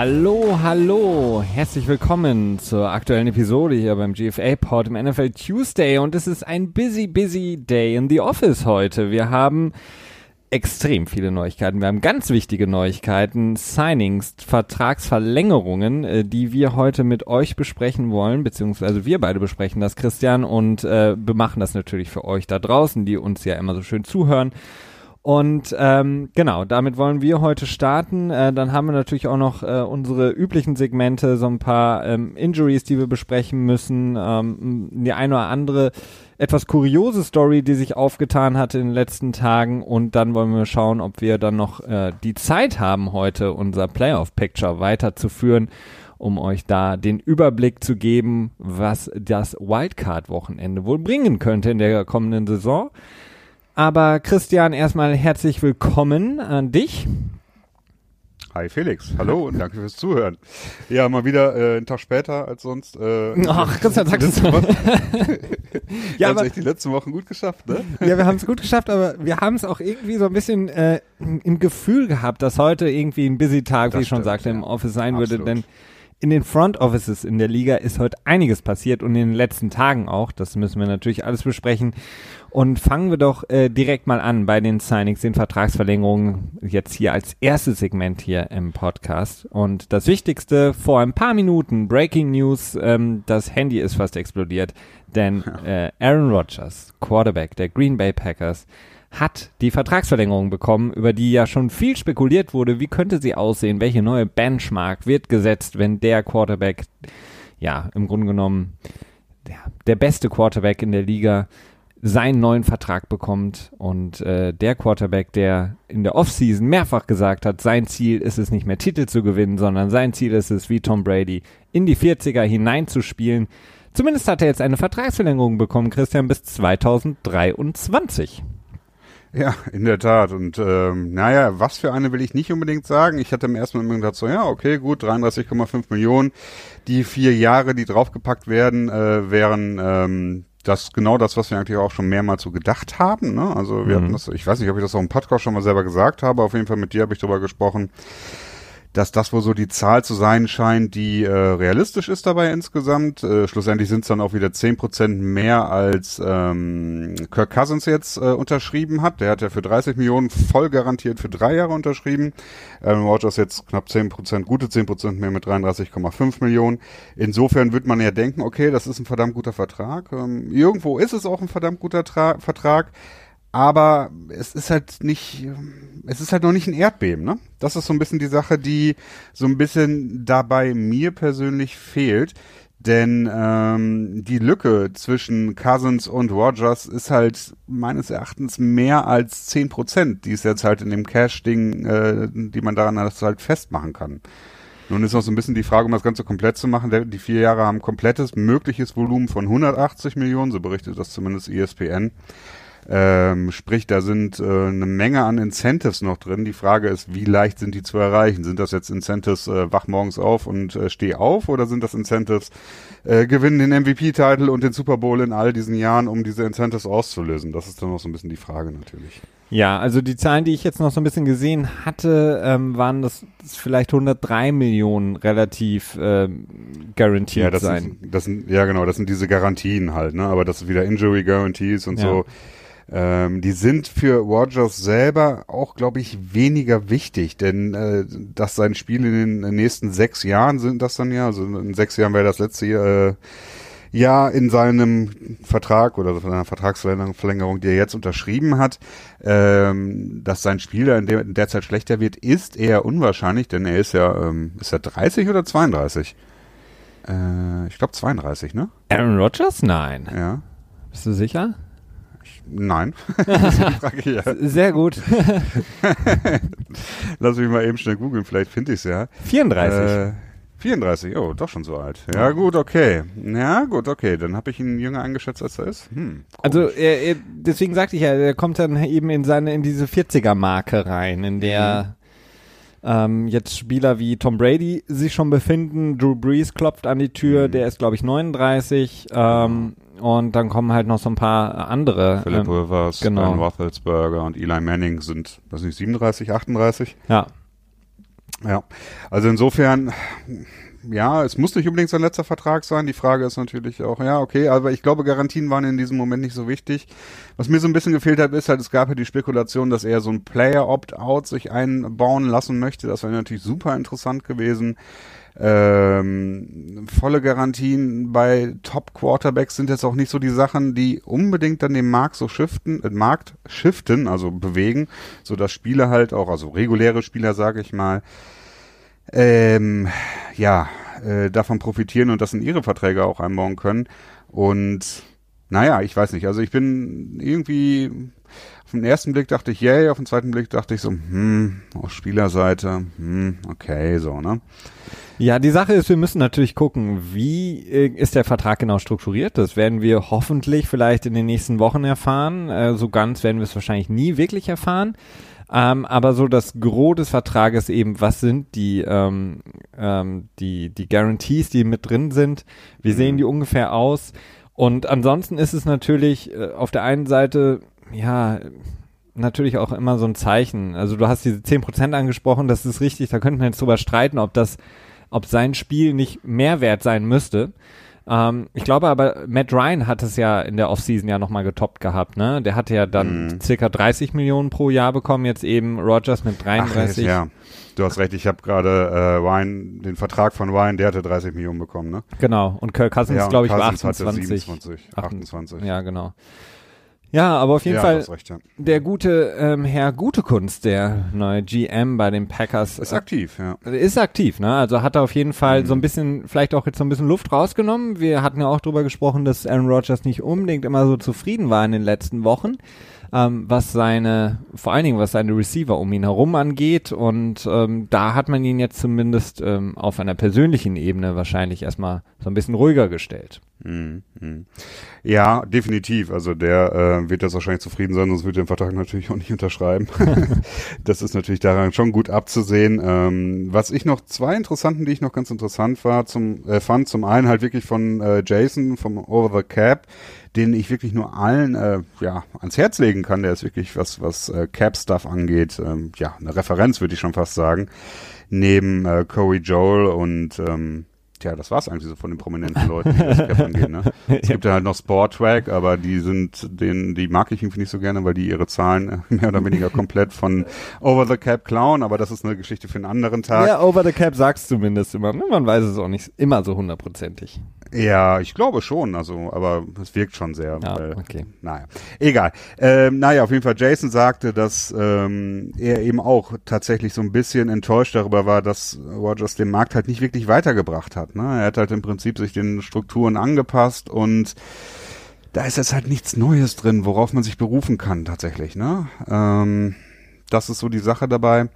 Hallo, hallo, herzlich willkommen zur aktuellen Episode hier beim GFA Pod im NFL Tuesday und es ist ein busy, busy day in the office heute. Wir haben extrem viele Neuigkeiten. Wir haben ganz wichtige Neuigkeiten, Signings, Vertragsverlängerungen, äh, die wir heute mit euch besprechen wollen, beziehungsweise wir beide besprechen das, Christian, und äh, machen das natürlich für euch da draußen, die uns ja immer so schön zuhören. Und ähm, genau, damit wollen wir heute starten. Äh, dann haben wir natürlich auch noch äh, unsere üblichen Segmente, so ein paar ähm, Injuries, die wir besprechen müssen, ähm, die eine oder andere etwas kuriose Story, die sich aufgetan hat in den letzten Tagen. Und dann wollen wir schauen, ob wir dann noch äh, die Zeit haben, heute unser Playoff-Picture weiterzuführen, um euch da den Überblick zu geben, was das Wildcard-Wochenende wohl bringen könnte in der kommenden Saison. Aber Christian, erstmal herzlich willkommen an dich. Hi Felix, hallo und danke fürs Zuhören. Ja, mal wieder äh, einen Tag später als sonst. Äh, Ach, Christian, sagst du Ja, aber echt die letzten Wochen gut geschafft, ne? Ja, wir haben es gut geschafft, aber wir haben es auch irgendwie so ein bisschen äh, im Gefühl gehabt, dass heute irgendwie ein busy Tag, das wie ich schon sagte, ja. im Office sein Absolut. würde, denn in den Front Offices in der Liga ist heute einiges passiert und in den letzten Tagen auch. Das müssen wir natürlich alles besprechen. Und fangen wir doch äh, direkt mal an bei den Signings, den Vertragsverlängerungen, jetzt hier als erstes Segment hier im Podcast. Und das Wichtigste, vor ein paar Minuten, Breaking News, ähm, das Handy ist fast explodiert, denn äh, Aaron Rodgers, Quarterback der Green Bay Packers, hat die Vertragsverlängerung bekommen, über die ja schon viel spekuliert wurde. Wie könnte sie aussehen? Welche neue Benchmark wird gesetzt, wenn der Quarterback, ja, im Grunde genommen, der, der beste Quarterback in der Liga seinen neuen Vertrag bekommt und äh, der Quarterback, der in der Offseason mehrfach gesagt hat, sein Ziel ist es nicht mehr Titel zu gewinnen, sondern sein Ziel ist es, wie Tom Brady, in die 40er hineinzuspielen. Zumindest hat er jetzt eine Vertragsverlängerung bekommen, Christian, bis 2023. Ja, in der Tat. Und ähm, naja, was für eine will ich nicht unbedingt sagen. Ich hatte im ersten Moment gedacht, so ja, okay, gut, 33,5 Millionen. Die vier Jahre, die draufgepackt werden, äh, wären ähm, das genau das, was wir eigentlich auch schon mehrmals so gedacht haben. Ne? Also wir mhm. hatten das, ich weiß nicht, ob ich das auch im Podcast schon mal selber gesagt habe, auf jeden Fall mit dir habe ich darüber gesprochen dass das wohl so die Zahl zu sein scheint, die äh, realistisch ist dabei insgesamt. Äh, schlussendlich sind es dann auch wieder zehn Prozent mehr als ähm, Kirk Cousins jetzt äh, unterschrieben hat. Der hat ja für 30 Millionen voll garantiert für drei Jahre unterschrieben. Aaron Rodgers jetzt knapp zehn Prozent, gute zehn Prozent mehr mit 33,5 Millionen. Insofern wird man ja denken, okay, das ist ein verdammt guter Vertrag. Ähm, irgendwo ist es auch ein verdammt guter Tra Vertrag aber es ist halt nicht, es ist halt noch nicht ein Erdbeben, ne? Das ist so ein bisschen die Sache, die so ein bisschen dabei mir persönlich fehlt. Denn ähm, die Lücke zwischen Cousins und Rogers ist halt meines Erachtens mehr als zehn Prozent, die es jetzt halt in dem Cash-Ding, äh, die man daran halt festmachen kann. Nun ist noch so ein bisschen die Frage, um das Ganze komplett zu machen. Die vier Jahre haben komplettes mögliches Volumen von 180 Millionen, so berichtet das zumindest ESPN. Ähm, sprich, da sind äh, eine Menge an Incentives noch drin. Die Frage ist, wie leicht sind die zu erreichen? Sind das jetzt Incentives, äh, wach morgens auf und äh, steh auf oder sind das Incentives, äh, gewinnen den MVP-Titel und den Super Bowl in all diesen Jahren, um diese Incentives auszulösen? Das ist dann noch so ein bisschen die Frage natürlich. Ja, also die Zahlen, die ich jetzt noch so ein bisschen gesehen hatte, ähm, waren das, das vielleicht 103 Millionen relativ ähm, garantiert ja, das sein. Sind, das sind, ja, genau, das sind diese Garantien halt, ne? Aber das ist wieder Injury Guarantees und ja. so. Ähm, die sind für Rogers selber auch, glaube ich, weniger wichtig, denn äh, dass sein Spiel in den nächsten sechs Jahren sind das dann ja, also in sechs Jahren wäre das letzte Jahr, äh, Jahr in seinem Vertrag oder seiner Vertragsverlängerung, die er jetzt unterschrieben hat, ähm, dass sein Spieler in, der, in der Zeit schlechter wird, ist eher unwahrscheinlich, denn er ist ja, ähm, ist er 30 oder 32? Äh, ich glaube 32, ne? Aaron Rodgers? Nein. Ja. Bist du sicher? Nein. ja. Sehr gut. Lass mich mal eben schnell googeln, vielleicht finde ich es ja. 34. Äh, 34, oh, doch schon so alt. Ja, gut, okay. Ja, gut, okay. Dann habe ich ihn jünger eingeschätzt, als er ist. Hm, also er, er, deswegen sagte ich ja, er kommt dann eben in seine in diese 40er-Marke rein, in der mhm. ähm, jetzt Spieler wie Tom Brady sich schon befinden. Drew Brees klopft an die Tür, mhm. der ist glaube ich 39. Ähm, und dann kommen halt noch so ein paar andere. Philip ähm, Rivers, genau. Ben Roethlisberger und Eli Manning sind, weiß nicht, 37, 38? Ja. Ja, also insofern, ja, es muss nicht unbedingt sein letzter Vertrag sein. Die Frage ist natürlich auch, ja, okay, aber ich glaube, Garantien waren in diesem Moment nicht so wichtig. Was mir so ein bisschen gefehlt hat, ist halt, es gab ja die Spekulation, dass er so ein Player-Opt-out sich einbauen lassen möchte. Das wäre natürlich super interessant gewesen. Ähm, volle Garantien bei Top-Quarterbacks sind jetzt auch nicht so die Sachen, die unbedingt dann den Markt so shiften, äh, Markt shiften, also bewegen, so dass Spieler halt auch, also reguläre Spieler, sage ich mal, ähm, ja, äh, davon profitieren und das in ihre Verträge auch einbauen können. Und naja, ich weiß nicht. Also ich bin irgendwie auf den ersten Blick dachte ich, yay, auf den zweiten Blick dachte ich so, hm, auf Spielerseite, hm, okay, so, ne? Ja, die Sache ist, wir müssen natürlich gucken, wie äh, ist der Vertrag genau strukturiert. Das werden wir hoffentlich vielleicht in den nächsten Wochen erfahren. Äh, so ganz werden wir es wahrscheinlich nie wirklich erfahren. Ähm, aber so das Gros des Vertrages eben, was sind die, ähm, ähm, die, die Guarantees, die mit drin sind? Wie sehen mhm. die ungefähr aus? Und ansonsten ist es natürlich äh, auf der einen Seite, ja, natürlich auch immer so ein Zeichen. Also du hast diese 10% angesprochen, das ist richtig, da könnten wir jetzt drüber streiten, ob das ob sein Spiel nicht mehr wert sein müsste. Ähm, ich glaube aber, Matt Ryan hat es ja in der Offseason ja nochmal getoppt gehabt, ne? Der hatte ja dann mm. circa 30 Millionen pro Jahr bekommen, jetzt eben Rogers mit 33. Ach, ja, du hast recht, ich habe gerade äh, Ryan, den Vertrag von Ryan, der hatte 30 Millionen bekommen, ne? Genau, und Kirk Cousins, ja, glaube ich, Cousins war 28. Hatte 27, 28. Ja, genau. Ja, aber auf jeden ja, Fall recht, ja. der gute ähm, Herr Gutekunst, der neue GM bei den Packers. Ist aktiv, ja. Ist aktiv, ne? Also hat er auf jeden Fall mhm. so ein bisschen, vielleicht auch jetzt so ein bisschen Luft rausgenommen. Wir hatten ja auch drüber gesprochen, dass Aaron Rodgers nicht unbedingt immer so zufrieden war in den letzten Wochen ähm, was seine, vor allen Dingen was seine Receiver um ihn herum angeht. Und ähm, da hat man ihn jetzt zumindest ähm, auf einer persönlichen Ebene wahrscheinlich erstmal so ein bisschen ruhiger gestellt. Mhm. Ja, definitiv. Also der äh, wird jetzt wahrscheinlich zufrieden sein, sonst würde er den Vertrag natürlich auch nicht unterschreiben. das ist natürlich daran schon gut abzusehen. Ähm, was ich noch, zwei Interessanten, die ich noch ganz interessant war, zum, äh, fand, zum einen halt wirklich von äh, Jason vom Over the Cap, den ich wirklich nur allen äh, ja, ans Herz legen kann. Der ist wirklich, was, was äh, Cap-Stuff angeht, ähm, ja, eine Referenz, würde ich schon fast sagen. Neben äh, Corey Joel und ähm, Tja, das war's eigentlich so von den prominenten Leuten, die das Cap angehen. Ne? Es gibt ja halt noch Sporttrack, aber die sind, den, die mag ich irgendwie nicht so gerne, weil die ihre Zahlen mehr oder weniger komplett von Over the Cap klauen, aber das ist eine Geschichte für einen anderen Tag. Ja, Over the Cap sagst du zumindest immer. Man weiß es auch nicht immer so hundertprozentig. Ja, ich glaube schon, also, aber es wirkt schon sehr. Ja, weil, okay. Naja, egal. Ähm, naja, auf jeden Fall, Jason sagte, dass ähm, er eben auch tatsächlich so ein bisschen enttäuscht darüber war, dass Rogers den Markt halt nicht wirklich weitergebracht hat. Ne? Er hat halt im Prinzip sich den Strukturen angepasst und da ist jetzt halt nichts Neues drin, worauf man sich berufen kann tatsächlich. Ne? Ähm, das ist so die Sache dabei.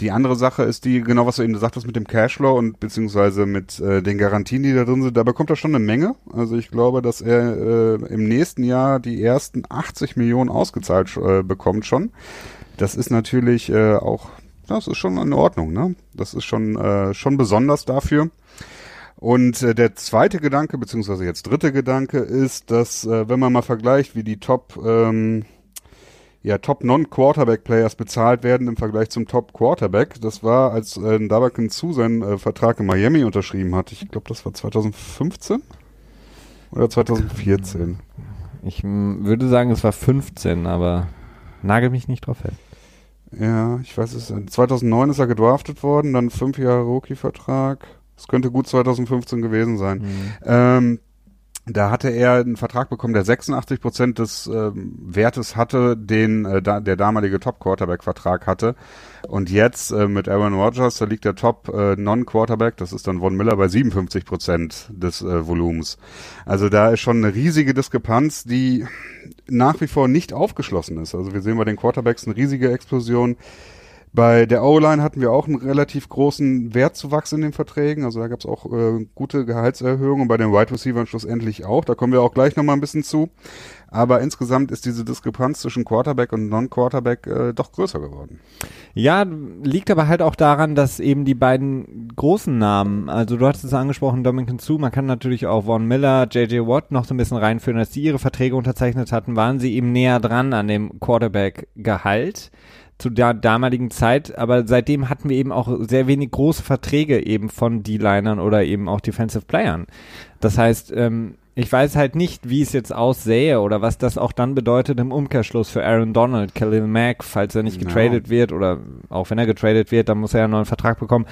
Die andere Sache ist die, genau was du eben gesagt hast mit dem Cashflow und beziehungsweise mit äh, den Garantien, die da drin sind, da bekommt er schon eine Menge. Also ich glaube, dass er äh, im nächsten Jahr die ersten 80 Millionen ausgezahlt äh, bekommt schon. Das ist natürlich äh, auch, das ist schon in Ordnung, ne? Das ist schon, äh, schon besonders dafür. Und äh, der zweite Gedanke, beziehungsweise jetzt dritte Gedanke, ist, dass äh, wenn man mal vergleicht, wie die Top ähm, ja, Top Non-Quarterback-Players bezahlt werden im Vergleich zum Top-Quarterback. Das war, als äh, Dabakin zu seinen äh, Vertrag in Miami unterschrieben hat. Ich glaube, das war 2015 oder 2014. Ich würde sagen, es war 15, aber nagel mich nicht drauf fest. Ja, ich weiß es. 2009 ist er gedraftet worden, dann fünf Jahre Rookie-Vertrag. Es könnte gut 2015 gewesen sein. Mhm. Ähm, da hatte er einen Vertrag bekommen, der 86 Prozent des äh, Wertes hatte, den äh, da, der damalige Top-Quarterback-Vertrag hatte. Und jetzt äh, mit Aaron Rodgers, da liegt der Top-Non-Quarterback, das ist dann Von Miller, bei 57 Prozent des äh, Volumens. Also da ist schon eine riesige Diskrepanz, die nach wie vor nicht aufgeschlossen ist. Also wir sehen bei den Quarterbacks eine riesige Explosion bei der O-Line hatten wir auch einen relativ großen Wertzuwachs in den Verträgen. Also da gab es auch äh, gute Gehaltserhöhungen und bei den Wide Receivers schlussendlich auch. Da kommen wir auch gleich nochmal ein bisschen zu. Aber insgesamt ist diese Diskrepanz zwischen Quarterback und Non-Quarterback äh, doch größer geworden. Ja, liegt aber halt auch daran, dass eben die beiden großen Namen, also du hattest es angesprochen, Dominican Sue, man kann natürlich auch Von Miller, JJ Watt noch so ein bisschen reinführen, als die ihre Verträge unterzeichnet hatten, waren sie eben näher dran an dem Quarterback-Gehalt zu der damaligen Zeit, aber seitdem hatten wir eben auch sehr wenig große Verträge eben von D-Linern oder eben auch Defensive Playern. Das heißt, ähm, ich weiß halt nicht, wie es jetzt aussähe oder was das auch dann bedeutet im Umkehrschluss für Aaron Donald, Khalil Mack, falls er nicht getradet no. wird oder auch wenn er getradet wird, dann muss er ja einen neuen Vertrag bekommen.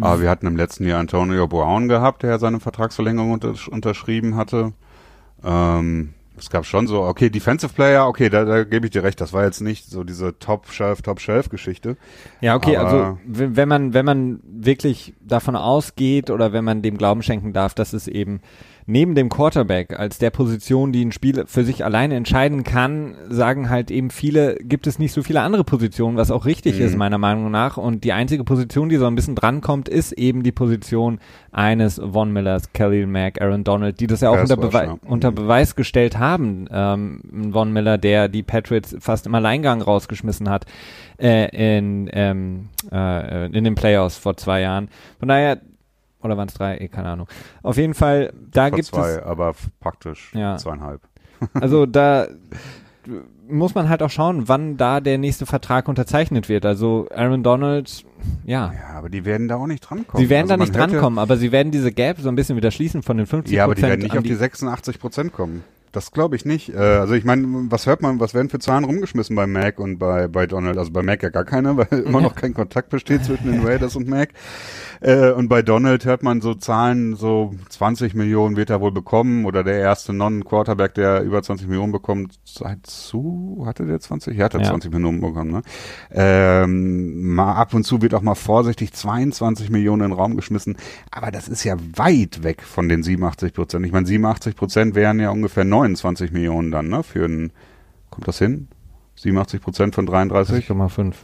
Aber wir hatten im letzten Jahr Antonio Brown gehabt, der seine Vertragsverlängerung untersch unterschrieben hatte. Ähm, es gab schon so, okay, Defensive Player, okay, da, da gebe ich dir recht, das war jetzt nicht so diese Top-Shelf, Top-Shelf-Geschichte. Ja, okay, also wenn man, wenn man wirklich davon ausgeht oder wenn man dem Glauben schenken darf, dass es eben neben dem Quarterback als der Position, die ein Spiel für sich alleine entscheiden kann, sagen halt eben viele, gibt es nicht so viele andere Positionen, was auch richtig mhm. ist, meiner Meinung nach. Und die einzige Position, die so ein bisschen drankommt, ist eben die Position eines Von Millers, Kelly Mack, Aaron Donald, die das ja auch das unter, Bewe ja. unter mhm. Beweis gestellt haben. Ähm, Von Miller, der die Patriots fast im Alleingang rausgeschmissen hat äh, in, ähm, äh, in den Playoffs vor zwei Jahren. Von daher, oder waren es drei? Eh, keine Ahnung. Auf jeden Fall, da Vor gibt zwei, es. aber praktisch ja. zweieinhalb. Also da muss man halt auch schauen, wann da der nächste Vertrag unterzeichnet wird. Also Aaron Donald, ja. Ja, aber die werden da auch nicht drankommen. Sie werden also da nicht drankommen, aber sie werden diese Gap so ein bisschen wieder schließen von den 50% Ja, aber die werden nicht auf die 86 Prozent kommen. Das glaube ich nicht. Äh, also ich meine, was hört man, was werden für Zahlen rumgeschmissen bei Mac und bei, bei Donald? Also bei Mac ja gar keine, weil immer noch kein Kontakt besteht zwischen den Raiders und Mac. Äh, und bei Donald hört man so Zahlen, so 20 Millionen wird er wohl bekommen oder der erste Non-Quarterback, der über 20 Millionen bekommt, seit zu, hatte der 20? Ja, hat er ja. 20 Millionen bekommen, ne? Ähm, mal ab und zu wird auch mal vorsichtig 22 Millionen in den Raum geschmissen, aber das ist ja weit weg von den 87 Prozent. Ich meine, 87 Prozent wären ja ungefähr 29 Millionen dann, ne? Für ein, kommt das hin? 87 Prozent von 33? 6,5.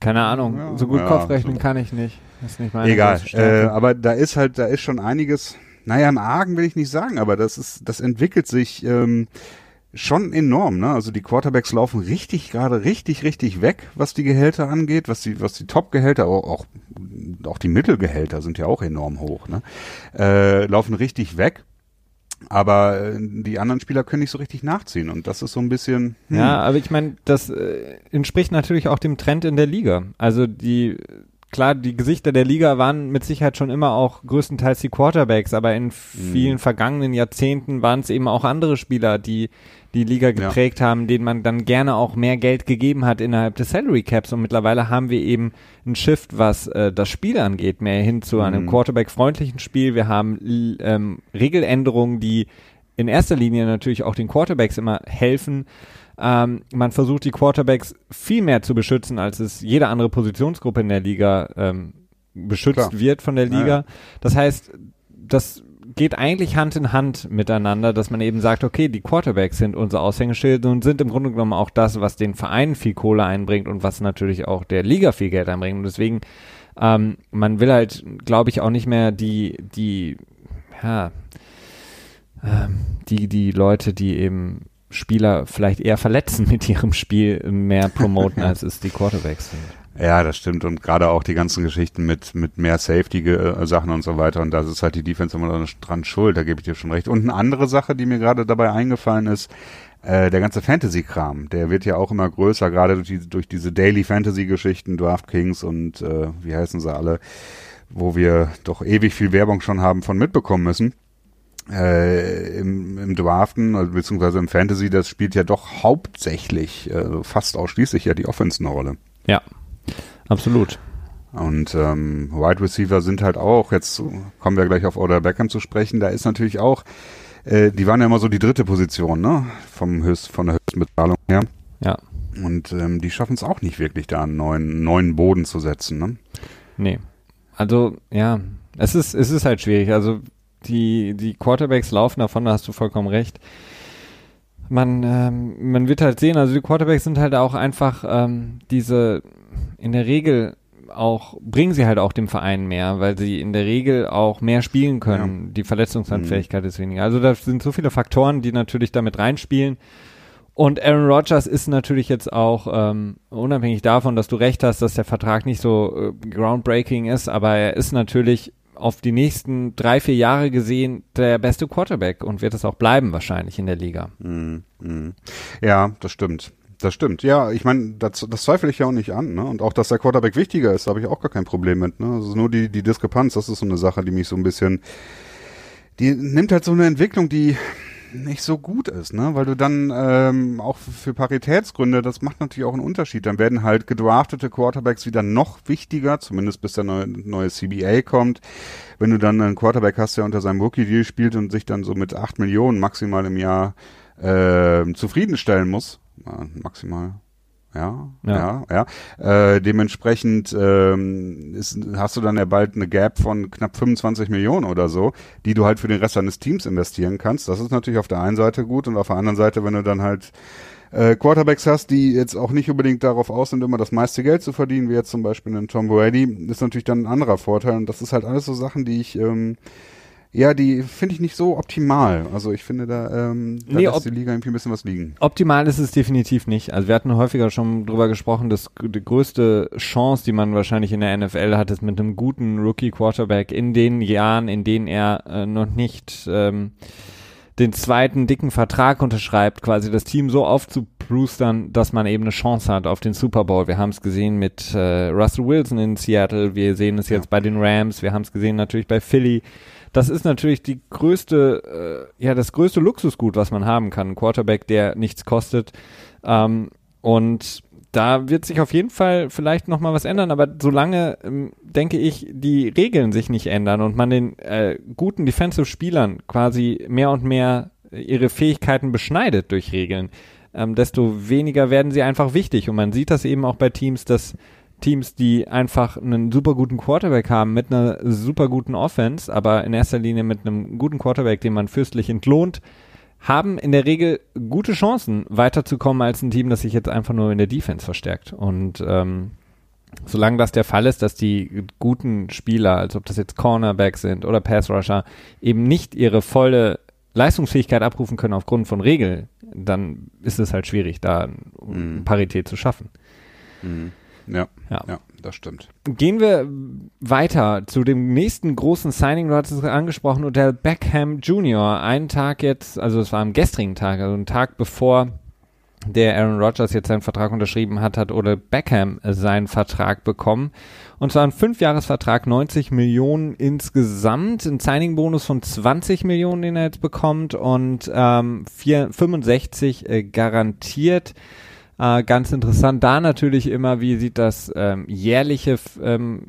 Keine Ahnung, ja, so gut ja, Kopfrechnen so. kann ich nicht. Das ist nicht meine Egal, äh, aber da ist halt, da ist schon einiges, naja, im Argen will ich nicht sagen, aber das ist, das entwickelt sich ähm, schon enorm, ne? Also die Quarterbacks laufen richtig gerade richtig, richtig weg, was die Gehälter angeht, was die, was die Top-Gehälter, auch, auch, auch die Mittelgehälter sind ja auch enorm hoch, ne? Äh, laufen richtig weg aber äh, die anderen Spieler können nicht so richtig nachziehen und das ist so ein bisschen. Hm. Ja, aber ich meine, das äh, entspricht natürlich auch dem Trend in der Liga. Also die klar, die Gesichter der Liga waren mit Sicherheit schon immer auch größtenteils die Quarterbacks, aber in vielen mhm. vergangenen Jahrzehnten waren es eben auch andere Spieler, die die Liga geprägt ja. haben, denen man dann gerne auch mehr Geld gegeben hat innerhalb des Salary Caps. Und mittlerweile haben wir eben einen Shift, was äh, das Spiel angeht, mehr hin zu einem mhm. Quarterback-freundlichen Spiel. Wir haben ähm, Regeländerungen, die in erster Linie natürlich auch den Quarterbacks immer helfen. Ähm, man versucht die Quarterbacks viel mehr zu beschützen, als es jede andere Positionsgruppe in der Liga ähm, beschützt Klar. wird von der Liga. Ja. Das heißt, das geht eigentlich Hand in Hand miteinander, dass man eben sagt, okay, die Quarterbacks sind unser Aushängeschild und sind im Grunde genommen auch das, was den Vereinen viel Kohle einbringt und was natürlich auch der Liga viel Geld einbringt. Und deswegen, ähm, man will halt, glaube ich, auch nicht mehr die, die, ja, ähm, die, die Leute, die eben Spieler vielleicht eher verletzen mit ihrem Spiel, mehr promoten, als es die Quarterbacks sind. Ja, das stimmt. Und gerade auch die ganzen Geschichten mit, mit mehr Safety-Sachen und so weiter. Und da ist halt die Defense immer dran schuld, da gebe ich dir schon recht. Und eine andere Sache, die mir gerade dabei eingefallen ist, äh, der ganze Fantasy-Kram, der wird ja auch immer größer, gerade durch, die, durch diese Daily Fantasy-Geschichten, DraftKings und äh, wie heißen sie alle, wo wir doch ewig viel Werbung schon haben von mitbekommen müssen. Äh, im, im Draften, also beziehungsweise im Fantasy, das spielt ja doch hauptsächlich, äh, fast ausschließlich ja die Offense eine Rolle. Ja, Absolut. Und ähm, Wide Receiver sind halt auch, jetzt kommen wir gleich auf Oder Beckham zu sprechen, da ist natürlich auch, äh, die waren ja immer so die dritte Position, ne? Vom Höchst, von der höchsten Bezahlung her. Ja. Und ähm, die schaffen es auch nicht wirklich, da einen neuen, neuen Boden zu setzen, ne? Nee. Also, ja, es ist, es ist halt schwierig. Also die, die Quarterbacks laufen davon, da hast du vollkommen recht man, ähm, man wird halt sehen, also die Quarterbacks sind halt auch einfach ähm, diese in der Regel auch, bringen sie halt auch dem Verein mehr, weil sie in der Regel auch mehr spielen können. Ja. Die Verletzungsanfähigkeit mhm. ist weniger. Also da sind so viele Faktoren, die natürlich damit reinspielen. Und Aaron Rodgers ist natürlich jetzt auch, ähm, unabhängig davon, dass du recht hast, dass der Vertrag nicht so äh, groundbreaking ist, aber er ist natürlich auf die nächsten drei, vier Jahre gesehen der beste Quarterback und wird es auch bleiben wahrscheinlich in der Liga. Mhm. Mhm. Ja, das stimmt das stimmt. Ja, ich meine, das, das zweifle ich ja auch nicht an. Ne? Und auch, dass der Quarterback wichtiger ist, habe ich auch gar kein Problem mit. Ne? Also nur die, die Diskrepanz, das ist so eine Sache, die mich so ein bisschen, die nimmt halt so eine Entwicklung, die nicht so gut ist, ne? Weil du dann ähm, auch für Paritätsgründe, das macht natürlich auch einen Unterschied. Dann werden halt gedraftete Quarterbacks wieder noch wichtiger, zumindest bis der neue, neue CBA kommt. Wenn du dann einen Quarterback hast, der unter seinem Rookie-Deal spielt und sich dann so mit acht Millionen maximal im Jahr äh, zufriedenstellen muss, maximal. Ja, ja, ja. ja. Äh, dementsprechend ähm, ist, hast du dann ja bald eine Gap von knapp 25 Millionen oder so, die du halt für den Rest deines Teams investieren kannst. Das ist natürlich auf der einen Seite gut und auf der anderen Seite, wenn du dann halt äh, Quarterbacks hast, die jetzt auch nicht unbedingt darauf aus sind, immer das meiste Geld zu verdienen, wie jetzt zum Beispiel ein Tom Brady, ist natürlich dann ein anderer Vorteil. Und das ist halt alles so Sachen, die ich ähm, ja, die finde ich nicht so optimal. Also ich finde, da, ähm, da nee, lässt die Liga irgendwie ein bisschen was liegen. Optimal ist es definitiv nicht. Also wir hatten häufiger schon drüber gesprochen, dass die größte Chance, die man wahrscheinlich in der NFL hat, ist mit einem guten Rookie-Quarterback in den Jahren, in denen er äh, noch nicht ähm, den zweiten dicken Vertrag unterschreibt, quasi das Team so aufzubrustern, dass man eben eine Chance hat auf den Super Bowl. Wir haben es gesehen mit äh, Russell Wilson in Seattle, wir sehen es jetzt ja. bei den Rams, wir haben es gesehen natürlich bei Philly das ist natürlich die größte, äh, ja, das größte Luxusgut, was man haben kann. Ein Quarterback, der nichts kostet. Ähm, und da wird sich auf jeden Fall vielleicht noch mal was ändern, aber solange, ähm, denke ich, die Regeln sich nicht ändern und man den äh, guten Defensive-Spielern quasi mehr und mehr ihre Fähigkeiten beschneidet durch Regeln, ähm, desto weniger werden sie einfach wichtig. Und man sieht das eben auch bei Teams, dass Teams, die einfach einen super guten Quarterback haben mit einer super guten Offense, aber in erster Linie mit einem guten Quarterback, den man fürstlich entlohnt, haben in der Regel gute Chancen, weiterzukommen als ein Team, das sich jetzt einfach nur in der Defense verstärkt. Und ähm, solange das der Fall ist, dass die guten Spieler, als ob das jetzt Cornerbacks sind oder Pass Rusher, eben nicht ihre volle Leistungsfähigkeit abrufen können aufgrund von Regeln, dann ist es halt schwierig, da mhm. Parität zu schaffen. Mhm. Ja, ja, ja, das stimmt. Gehen wir weiter zu dem nächsten großen Signing. Du hattest es angesprochen, Odell Beckham Jr. Einen Tag jetzt, also es war am gestrigen Tag, also einen Tag bevor der Aaron Rodgers jetzt seinen Vertrag unterschrieben hat, hat Odell Beckham seinen Vertrag bekommen. Und zwar ein Fünfjahresvertrag, 90 Millionen insgesamt, ein Signing-Bonus von 20 Millionen, den er jetzt bekommt und ähm, 4, 65 äh, garantiert. Äh, ganz interessant. Da natürlich immer, wie sieht das ähm, jährliche ähm,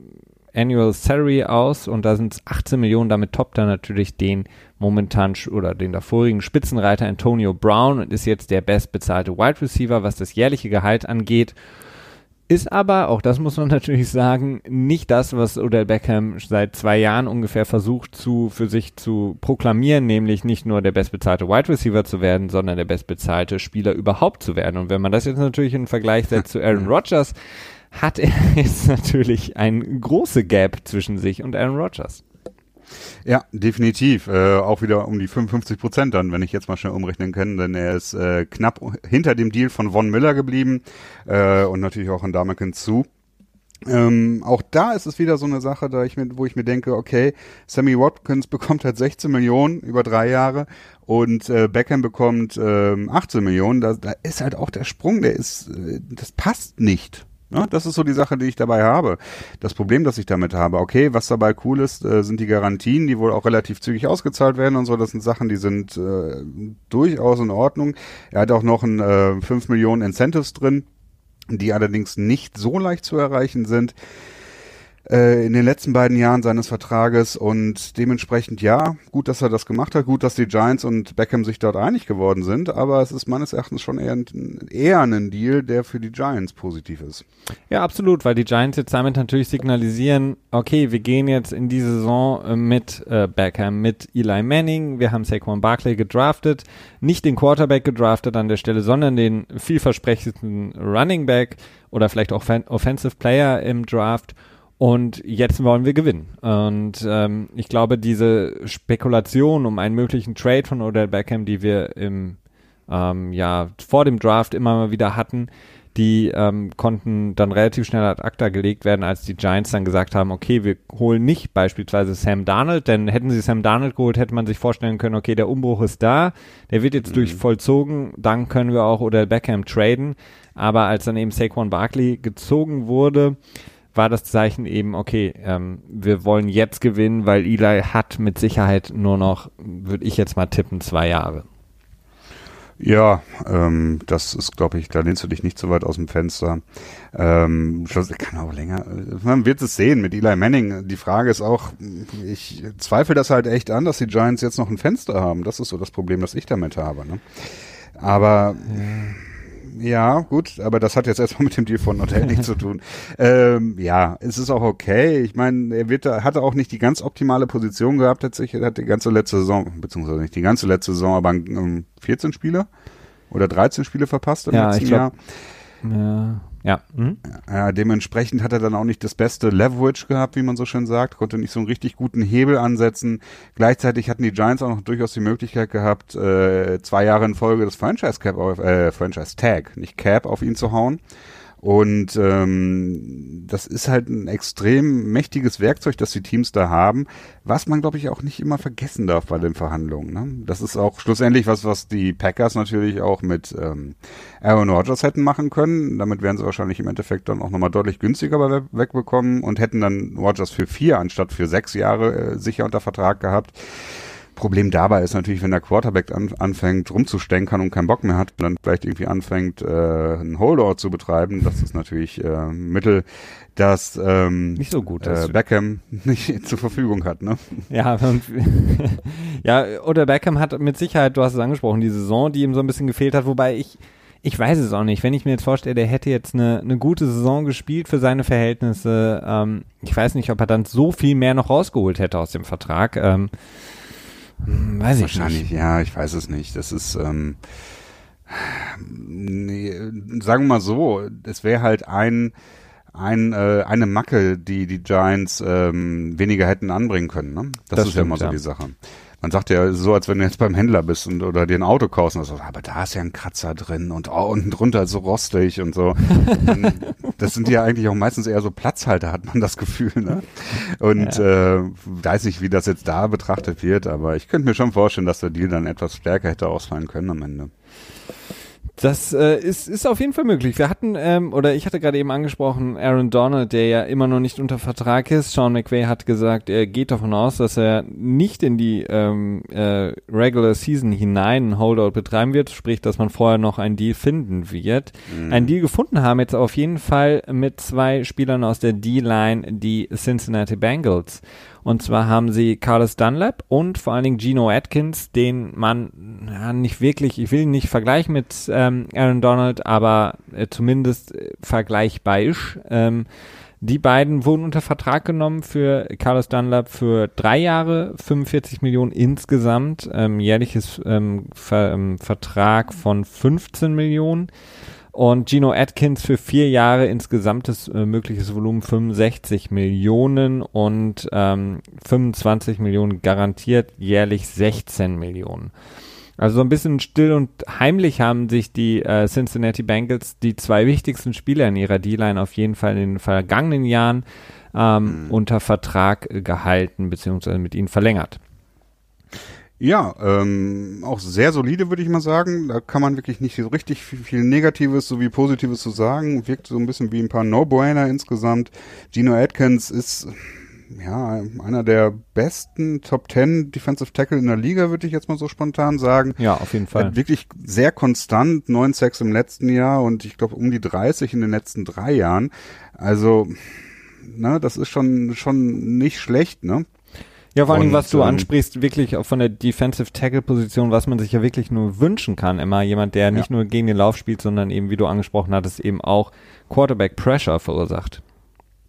Annual Salary aus? Und da sind es 18 Millionen, damit toppt er natürlich den momentan oder den davorigen Spitzenreiter Antonio Brown und ist jetzt der bestbezahlte Wide Receiver, was das jährliche Gehalt angeht. Ist aber, auch das muss man natürlich sagen, nicht das, was Odell Beckham seit zwei Jahren ungefähr versucht zu, für sich zu proklamieren, nämlich nicht nur der bestbezahlte Wide Receiver zu werden, sondern der bestbezahlte Spieler überhaupt zu werden. Und wenn man das jetzt natürlich in Vergleich setzt zu Aaron Rodgers, hat er jetzt natürlich eine große Gap zwischen sich und Aaron Rodgers. Ja, definitiv. Äh, auch wieder um die 55 Prozent dann, wenn ich jetzt mal schnell umrechnen kann, denn er ist äh, knapp hinter dem Deal von Von Miller geblieben äh, und natürlich auch an Damekins zu. Ähm, auch da ist es wieder so eine Sache, da ich mir, wo ich mir denke, okay, Sammy Watkins bekommt halt 16 Millionen über drei Jahre und äh, Beckham bekommt ähm, 18 Millionen. Da, da ist halt auch der Sprung, der ist, äh, das passt nicht. Ja, das ist so die Sache, die ich dabei habe. Das Problem, das ich damit habe, okay, was dabei cool ist, äh, sind die Garantien, die wohl auch relativ zügig ausgezahlt werden und so. Das sind Sachen, die sind äh, durchaus in Ordnung. Er hat auch noch ein äh, 5 Millionen Incentives drin, die allerdings nicht so leicht zu erreichen sind äh, in den letzten beiden Jahren seines Vertrages. Und dementsprechend ja, gut, dass er das gemacht hat, gut, dass die Giants und Beckham sich dort einig geworden sind, aber es ist meines Erachtens schon eher, eher ein Deal, der für die Giants positiv ist. Ja, absolut, weil die Giants jetzt damit natürlich signalisieren, okay, wir gehen jetzt in die Saison äh, mit äh, Beckham, mit Eli Manning, wir haben Saquon Barkley gedraftet, nicht den Quarterback gedraftet an der Stelle, sondern den vielversprechendsten Running Back oder vielleicht auch Offensive Player im Draft und jetzt wollen wir gewinnen. Und ähm, ich glaube, diese Spekulation um einen möglichen Trade von Odell Beckham, die wir im ähm, ja vor dem Draft immer mal wieder hatten, die ähm, konnten dann relativ schnell ad acta gelegt werden, als die Giants dann gesagt haben, okay, wir holen nicht beispielsweise Sam Darnold, denn hätten sie Sam Darnold geholt, hätte man sich vorstellen können, okay, der Umbruch ist da, der wird jetzt mhm. durch vollzogen, dann können wir auch Odell Beckham traden, aber als dann eben Saquon Barkley gezogen wurde, war das Zeichen eben, okay, ähm, wir wollen jetzt gewinnen, weil Eli hat mit Sicherheit nur noch, würde ich jetzt mal tippen, zwei Jahre. Ja, ähm, das ist, glaube ich, da lehnst du dich nicht so weit aus dem Fenster. Ähm, kann auch länger. Man wird es sehen mit Eli Manning. Die Frage ist auch, ich zweifle das halt echt an, dass die Giants jetzt noch ein Fenster haben. Das ist so das Problem, das ich damit habe. Ne? Aber ja. Ja, gut, aber das hat jetzt erstmal mit dem Deal von Hotel nichts zu tun. Ähm, ja, es ist auch okay. Ich meine, er wird, hatte auch nicht die ganz optimale Position gehabt, tatsächlich. Er hat die ganze letzte Saison, beziehungsweise nicht die ganze letzte Saison, aber um, 14 Spiele oder 13 Spiele verpasst im ja, letzten glaub, Jahr. Ja. Ja. Mhm. ja. Dementsprechend hat er dann auch nicht das beste Leverage gehabt, wie man so schön sagt, konnte nicht so einen richtig guten Hebel ansetzen. Gleichzeitig hatten die Giants auch noch durchaus die Möglichkeit gehabt, äh, zwei Jahre in Folge das Franchise Cap auf, äh, Franchise Tag, nicht Cap auf ihn zu hauen. Und ähm, das ist halt ein extrem mächtiges Werkzeug, das die Teams da haben, was man, glaube ich, auch nicht immer vergessen darf bei den Verhandlungen. Ne? Das ist auch schlussendlich was, was die Packers natürlich auch mit ähm, Aaron Rodgers hätten machen können. Damit wären sie wahrscheinlich im Endeffekt dann auch nochmal deutlich günstiger wegbekommen und hätten dann Rodgers für vier anstatt für sechs Jahre äh, sicher unter Vertrag gehabt. Problem dabei ist natürlich, wenn der Quarterback an, anfängt rumzustänkern und keinen Bock mehr hat, dann vielleicht irgendwie anfängt, äh, einen Holdout zu betreiben. Das ist natürlich äh, Mittel, das ähm, nicht so gut äh, Beckham nicht zur Verfügung hat. Ne? Ja, ja, oder Beckham hat mit Sicherheit, du hast es angesprochen, die Saison, die ihm so ein bisschen gefehlt hat, wobei ich ich weiß es auch nicht. Wenn ich mir jetzt vorstelle, der hätte jetzt eine, eine gute Saison gespielt für seine Verhältnisse, ähm, ich weiß nicht, ob er dann so viel mehr noch rausgeholt hätte aus dem Vertrag. Ähm, hm, weiß ich Wahrscheinlich, nicht. ja, ich weiß es nicht. Das ist, ähm, nee, sagen wir mal so, es wäre halt ein, ein, äh, eine Macke, die die Giants ähm, weniger hätten anbringen können. Ne? Das, das ist stimmt, ja immer so ja. die Sache man sagt ja so, als wenn du jetzt beim Händler bist und oder dir ein Auto kaufst und so, aber da ist ja ein Kratzer drin und oh, unten drunter so rostig und so. das sind ja eigentlich auch meistens eher so Platzhalter, hat man das Gefühl, ne? Und ja. äh, weiß nicht, wie das jetzt da betrachtet wird, aber ich könnte mir schon vorstellen, dass der Deal dann etwas stärker hätte ausfallen können am Ende. Das äh, ist, ist auf jeden Fall möglich. Wir hatten, ähm, oder ich hatte gerade eben angesprochen, Aaron Donald, der ja immer noch nicht unter Vertrag ist. Sean McVay hat gesagt, er geht davon aus, dass er nicht in die ähm, äh, Regular Season hinein ein Holdout betreiben wird, sprich, dass man vorher noch einen Deal finden wird. Mhm. Einen Deal gefunden haben jetzt auf jeden Fall mit zwei Spielern aus der D-Line, die Cincinnati Bengals. Und zwar haben sie Carlos Dunlap und vor allen Dingen Gino Atkins, den man ja, nicht wirklich, ich will ihn nicht vergleichen mit ähm, Aaron Donald, aber äh, zumindest äh, vergleichbar ist. Ähm, die beiden wurden unter Vertrag genommen für Carlos Dunlap für drei Jahre, 45 Millionen insgesamt, ähm, jährliches ähm, Ver ähm, Vertrag von 15 Millionen. Und Gino Atkins für vier Jahre insgesamtes äh, mögliches Volumen 65 Millionen und ähm, 25 Millionen garantiert, jährlich 16 Millionen. Also so ein bisschen still und heimlich haben sich die äh, Cincinnati Bengals die zwei wichtigsten Spieler in ihrer D-Line auf jeden Fall in den vergangenen Jahren ähm, mhm. unter Vertrag gehalten beziehungsweise mit ihnen verlängert. Ja, ähm, auch sehr solide, würde ich mal sagen. Da kann man wirklich nicht so richtig viel, viel Negatives sowie Positives zu sagen. Wirkt so ein bisschen wie ein paar No-Brainer insgesamt. Gino Atkins ist ja einer der besten Top 10 Defensive Tackle in der Liga, würde ich jetzt mal so spontan sagen. Ja, auf jeden Fall. wirklich sehr konstant, 9 Sacks im letzten Jahr und ich glaube um die 30 in den letzten drei Jahren. Also, ne, das ist schon schon nicht schlecht, ne? Ja, vor allem, was du ähm, ansprichst, wirklich auch von der Defensive Tackle Position, was man sich ja wirklich nur wünschen kann, immer jemand, der nicht nur gegen den Lauf spielt, sondern eben, wie du angesprochen hattest, eben auch Quarterback Pressure verursacht.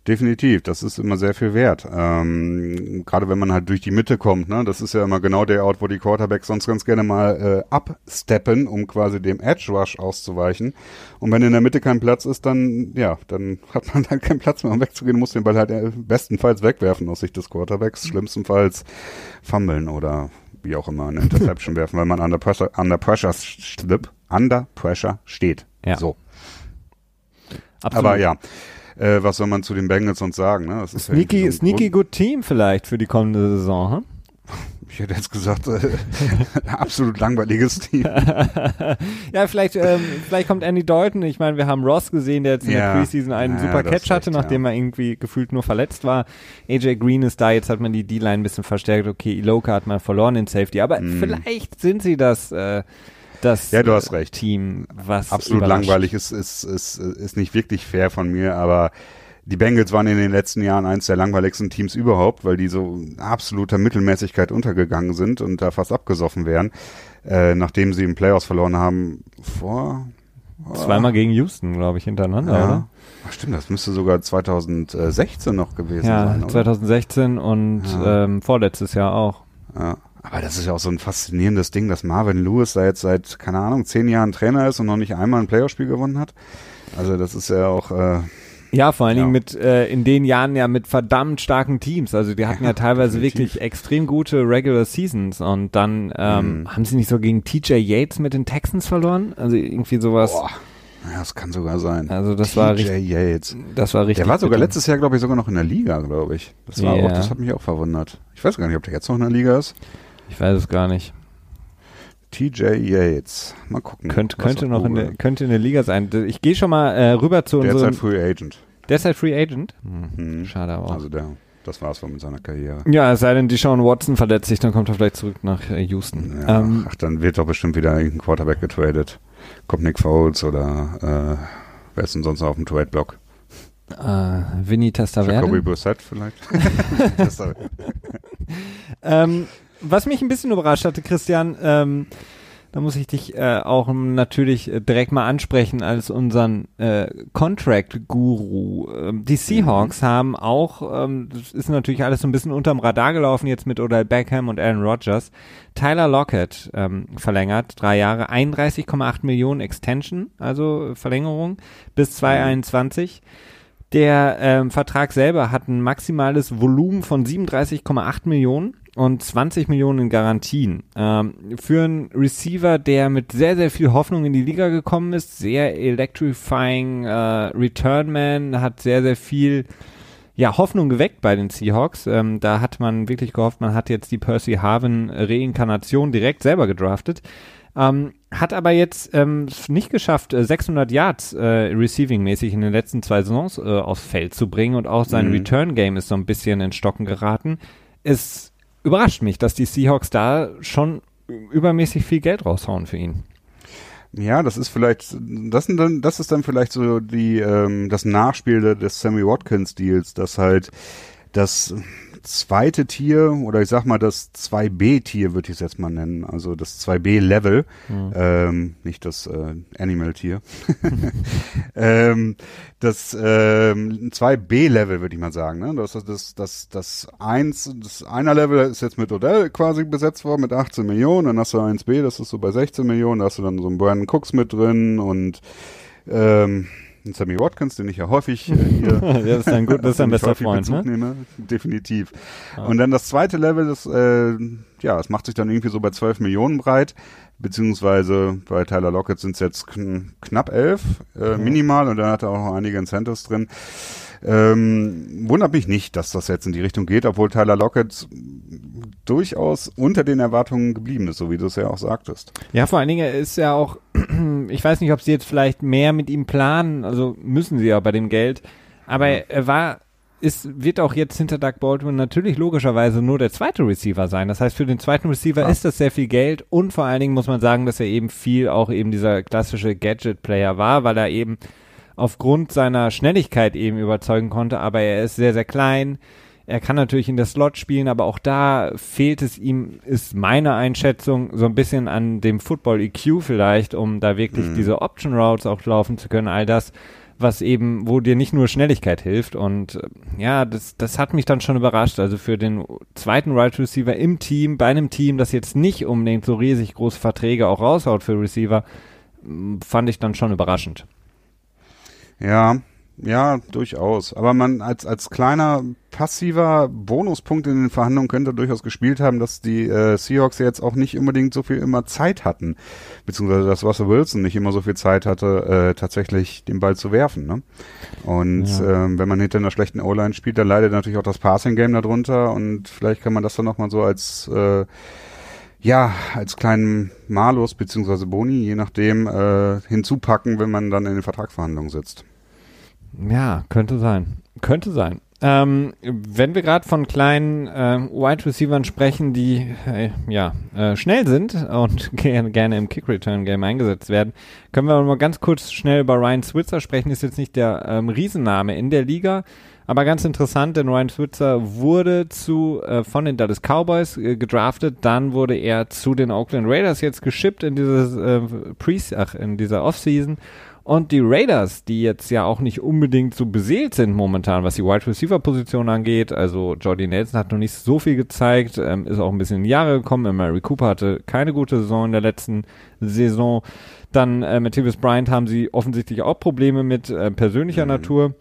Definitiv, das ist immer sehr viel wert. Ähm, Gerade wenn man halt durch die Mitte kommt, ne? Das ist ja immer genau der Ort, wo die Quarterbacks sonst ganz gerne mal äh, absteppen, um quasi dem Edge Rush auszuweichen. Und wenn in der Mitte kein Platz ist, dann ja, dann hat man halt keinen Platz mehr, um wegzugehen, muss den Ball halt äh, bestenfalls wegwerfen aus Sicht des Quarterbacks, schlimmstenfalls fummeln oder wie auch immer eine Interception werfen, weil man under pressure, under pressure, under pressure steht. Ja. So. Absolut. Aber ja, äh, was soll man zu den Bengals sonst sagen? Ne? Das ist sneaky, ja so sneaky good Team vielleicht für die kommende Saison. Hm? Ich hätte jetzt gesagt, äh, absolut langweiliges Team. ja, vielleicht, ähm, vielleicht kommt Andy Dalton. Ich meine, wir haben Ross gesehen, der jetzt in ja. der Preseason einen ja, super Catch hatte, nachdem ja. er irgendwie gefühlt nur verletzt war. AJ Green ist da, jetzt hat man die D-Line ein bisschen verstärkt. Okay, Iloka hat man verloren in Safety, aber mm. vielleicht sind sie das. Äh, das ja, du hast recht. Team, was absolut langweilig ist, ist, ist, ist nicht wirklich fair von mir, aber die Bengals waren in den letzten Jahren eines der langweiligsten Teams überhaupt, weil die so absoluter Mittelmäßigkeit untergegangen sind und da fast abgesoffen wären, äh, nachdem sie im Playoffs verloren haben vor oh. zweimal gegen Houston, glaube ich, hintereinander, ja. oder? Ach, stimmt, das müsste sogar 2016 noch gewesen ja, sein. Ja, 2016 und ja. ähm, vorletztes Jahr auch. Ja. Aber das ist ja auch so ein faszinierendes Ding, dass Marvin Lewis da jetzt seit, keine Ahnung, zehn Jahren Trainer ist und noch nicht einmal ein Playoff-Spiel gewonnen hat. Also das ist ja auch äh, ja, vor allen Dingen mit äh, in den Jahren ja mit verdammt starken Teams. Also die hatten ja, ja teilweise definitiv. wirklich extrem gute Regular Seasons und dann ähm, mhm. haben sie nicht so gegen TJ Yates mit den Texans verloren? Also irgendwie sowas. Boah. Ja, das kann sogar sein. Also das TJ war richtig. Yates. Das war richtig. Der war sogar bitter. letztes Jahr, glaube ich, sogar noch in der Liga, glaube ich. Das war yeah. auch, das hat mich auch verwundert. Ich weiß gar nicht, ob der jetzt noch in der Liga ist. Ich weiß es gar nicht. TJ Yates. Mal gucken. Könnt, könnte noch in der, könnte in der Liga sein. Ich gehe schon mal äh, rüber zu unserem. Der ist halt Free Agent. Der ist halt Free Agent? Mhm. Schade aber. Also der, das war's wohl mit seiner Karriere. Ja, es sei denn, Deshaun Watson verletzt sich, dann kommt er vielleicht zurück nach äh, Houston. Ja, ähm, ach, dann wird doch bestimmt wieder ein Quarterback getradet. Kommt Nick Foles oder äh, wer ist denn sonst noch auf dem Trade-Block? Uh, Vinny Testaverde. Jacoby Brissett vielleicht. ähm, was mich ein bisschen überrascht hatte, Christian, ähm, da muss ich dich äh, auch natürlich äh, direkt mal ansprechen als unseren äh, Contract-Guru. Ähm, die Seahawks mhm. haben auch, ähm, das ist natürlich alles so ein bisschen unterm Radar gelaufen jetzt mit Odell Beckham und Aaron Rodgers, Tyler Lockett ähm, verlängert, drei Jahre, 31,8 Millionen Extension, also Verlängerung bis 2021. Mhm. Der ähm, Vertrag selber hat ein maximales Volumen von 37,8 Millionen und 20 Millionen in Garantien. Ähm, für einen Receiver, der mit sehr, sehr viel Hoffnung in die Liga gekommen ist, sehr electrifying äh, Returnman, hat sehr, sehr viel ja, Hoffnung geweckt bei den Seahawks. Ähm, da hat man wirklich gehofft, man hat jetzt die Percy Harvin Reinkarnation direkt selber gedraftet. Ähm, hat aber jetzt ähm, nicht geschafft, 600 äh, Yards äh, Receiving-mäßig in den letzten zwei Saisons äh, aufs Feld zu bringen und auch sein mhm. Return-Game ist so ein bisschen in Stocken geraten. Es überrascht mich, dass die Seahawks da schon übermäßig viel Geld raushauen für ihn. Ja, das ist vielleicht, das, sind dann, das ist dann vielleicht so die, ähm, das Nachspiel des Sammy Watkins Deals, dass halt das zweite Tier oder ich sag mal das 2B-Tier würde ich es jetzt mal nennen, also das 2B-Level, mhm. ähm, nicht das äh, Animal-Tier, ähm, das ähm, 2B-Level würde ich mal sagen, ne? Das das, das, das eins, das einer Level ist jetzt mit Odell quasi besetzt worden mit 18 Millionen, dann hast du 1B, das ist so bei 16 Millionen, da hast du dann so einen Brandon Cooks mit drin und ähm, Sammy Watkins, den ich ja häufig äh, hier ja, das ist ein, gut, das ist ein bester Freund, ne? Nehme. Definitiv. Ja. Und dann das zweite Level, das, äh, ja, es macht sich dann irgendwie so bei 12 Millionen breit, beziehungsweise bei Tyler Lockett sind es jetzt kn knapp 11, äh, mhm. minimal, und dann hat er auch noch einige Incentives drin. Ähm, wundert mich nicht, dass das jetzt in die Richtung geht, obwohl Tyler Lockett durchaus unter den Erwartungen geblieben ist, so wie du es ja auch sagtest. Ja, vor allen Dingen ist ja auch, ich weiß nicht, ob sie jetzt vielleicht mehr mit ihm planen, also müssen sie ja bei dem Geld, aber ja. er war ist, wird auch jetzt hinter Doug Baldwin natürlich logischerweise nur der zweite Receiver sein. Das heißt, für den zweiten Receiver ja. ist das sehr viel Geld und vor allen Dingen muss man sagen, dass er eben viel auch eben dieser klassische Gadget-Player war, weil er eben aufgrund seiner Schnelligkeit eben überzeugen konnte, aber er ist sehr, sehr klein. Er kann natürlich in der Slot spielen, aber auch da fehlt es ihm, ist meine Einschätzung, so ein bisschen an dem Football EQ vielleicht, um da wirklich mhm. diese Option Routes auch laufen zu können. All das, was eben, wo dir nicht nur Schnelligkeit hilft. Und ja, das, das hat mich dann schon überrascht. Also für den zweiten Wide right Receiver im Team, bei einem Team, das jetzt nicht unbedingt so riesig große Verträge auch raushaut für Receiver, fand ich dann schon überraschend. Ja, Ja, durchaus. Aber man als als kleiner passiver Bonuspunkt in den Verhandlungen könnte durchaus gespielt haben, dass die äh, Seahawks jetzt auch nicht unbedingt so viel immer Zeit hatten, beziehungsweise dass Russell Wilson nicht immer so viel Zeit hatte, äh, tatsächlich den Ball zu werfen. Ne? Und ja. ähm, wenn man hinter einer schlechten O-Line spielt, dann leidet natürlich auch das Passing-Game darunter und vielleicht kann man das dann nochmal so als äh, ja, als kleinen Malus beziehungsweise Boni, je nachdem, äh, hinzupacken, wenn man dann in den Vertragsverhandlungen sitzt. Ja, könnte sein. Könnte sein. Ähm, wenn wir gerade von kleinen äh, Wide Receivers sprechen, die äh, ja äh, schnell sind und gerne, im Kick Return Game eingesetzt werden, können wir mal ganz kurz schnell über Ryan Switzer sprechen. Ist jetzt nicht der ähm, Riesenname in der Liga, aber ganz interessant, denn Ryan Switzer wurde zu äh, von den Dallas Cowboys äh, gedraftet, dann wurde er zu den Oakland Raiders jetzt geschippt in dieses äh, Pre ach, in dieser Offseason und die Raiders, die jetzt ja auch nicht unbedingt so beseelt sind momentan, was die Wide Receiver Position angeht. Also Jordy Nelson hat noch nicht so viel gezeigt, ähm, ist auch ein bisschen in die Jahre gekommen. Mary Cooper hatte keine gute Saison in der letzten Saison. Dann äh, mit Tavis Bryant haben sie offensichtlich auch Probleme mit äh, persönlicher mhm. Natur.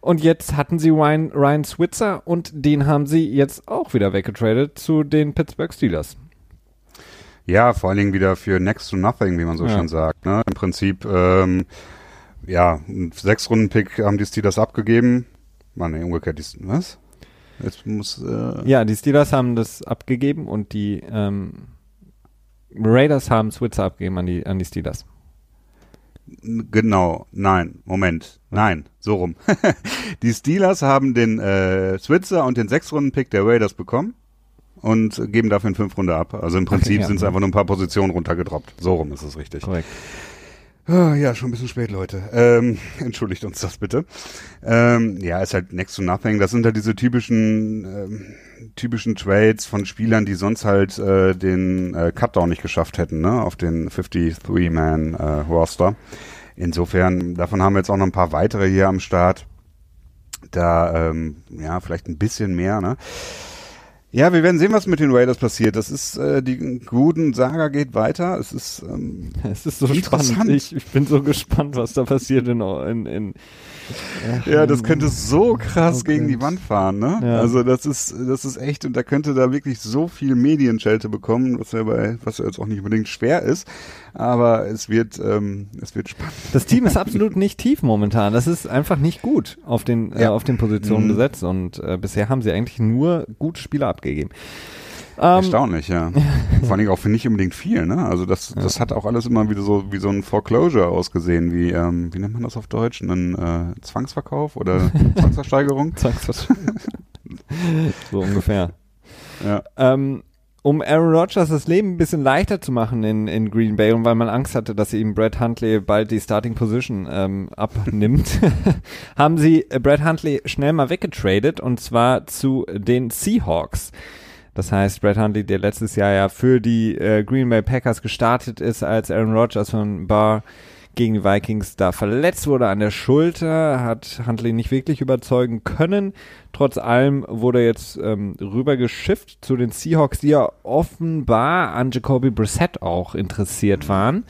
Und jetzt hatten sie Ryan, Ryan Switzer und den haben sie jetzt auch wieder weggetradet zu den Pittsburgh Steelers. Ja, vor allen Dingen wieder für Next to Nothing, wie man so ja. schön sagt. Ne? Im Prinzip, ähm, ja, ein Sechs-Runden-Pick haben die Steelers abgegeben. Mann, nee, umgekehrt, die, was? Jetzt muss, äh ja, die Steelers haben das abgegeben und die ähm, Raiders haben Switzer abgegeben an die, an die Steelers. Genau, nein, Moment, nein, so rum. die Steelers haben den äh, Switzer und den Sechs-Runden-Pick der Raiders bekommen und geben dafür in fünf Runde ab. Also im Prinzip okay, ja, sind es einfach nur ein paar Positionen runtergedroppt. So rum ist es richtig. Korrekt. Oh, ja, schon ein bisschen spät, Leute. Ähm, entschuldigt uns das bitte. Ähm, ja, ist halt next to nothing. Das sind halt diese typischen ähm, typischen Trades von Spielern, die sonst halt äh, den äh, Cutdown nicht geschafft hätten, ne, auf den 53-Man äh. Insofern, davon haben wir jetzt auch noch ein paar weitere hier am Start. Da, ähm, ja, vielleicht ein bisschen mehr, ne? Ja, wir werden sehen, was mit den Raiders passiert. Das ist äh, die guten Saga geht weiter. Es ist ähm, es ist so spannend. Ich, ich bin so gespannt, was da passiert in, in, in ja, das könnte so krass okay. gegen die Wand fahren, ne? Ja. Also das ist, das ist echt, und da könnte da wirklich so viel Medienschelte bekommen, was ja bei, was ja jetzt auch nicht unbedingt schwer ist, aber es wird, ähm, es wird spannend. Das Team ist absolut nicht tief momentan. Das ist einfach nicht gut auf den, äh, ja. äh, auf den Positionen mhm. besetzt und äh, bisher haben sie eigentlich nur gute Spieler abgegeben. Ähm, Erstaunlich, ja. Vor allem auch für nicht unbedingt viel, ne? Also das, ja. das hat auch alles immer wieder so wie so ein Foreclosure ausgesehen, wie, ähm, wie nennt man das auf Deutsch? Ein äh, Zwangsverkauf oder Zwangsversteigerung? Zwangsversteigerung. so ungefähr. Ja. Ähm, um Aaron Rodgers das Leben ein bisschen leichter zu machen in, in Green Bay und weil man Angst hatte, dass ihm Brad Huntley bald die Starting Position ähm, abnimmt, haben sie Brad Huntley schnell mal weggetradet und zwar zu den Seahawks. Das heißt, Brad Huntley, der letztes Jahr ja für die äh, Green Bay Packers gestartet ist, als Aaron Rodgers von Barr gegen die Vikings da verletzt wurde an der Schulter, hat Huntley nicht wirklich überzeugen können. Trotz allem wurde jetzt ähm, rübergeschifft zu den Seahawks, die ja offenbar an Jacoby Brissett auch interessiert waren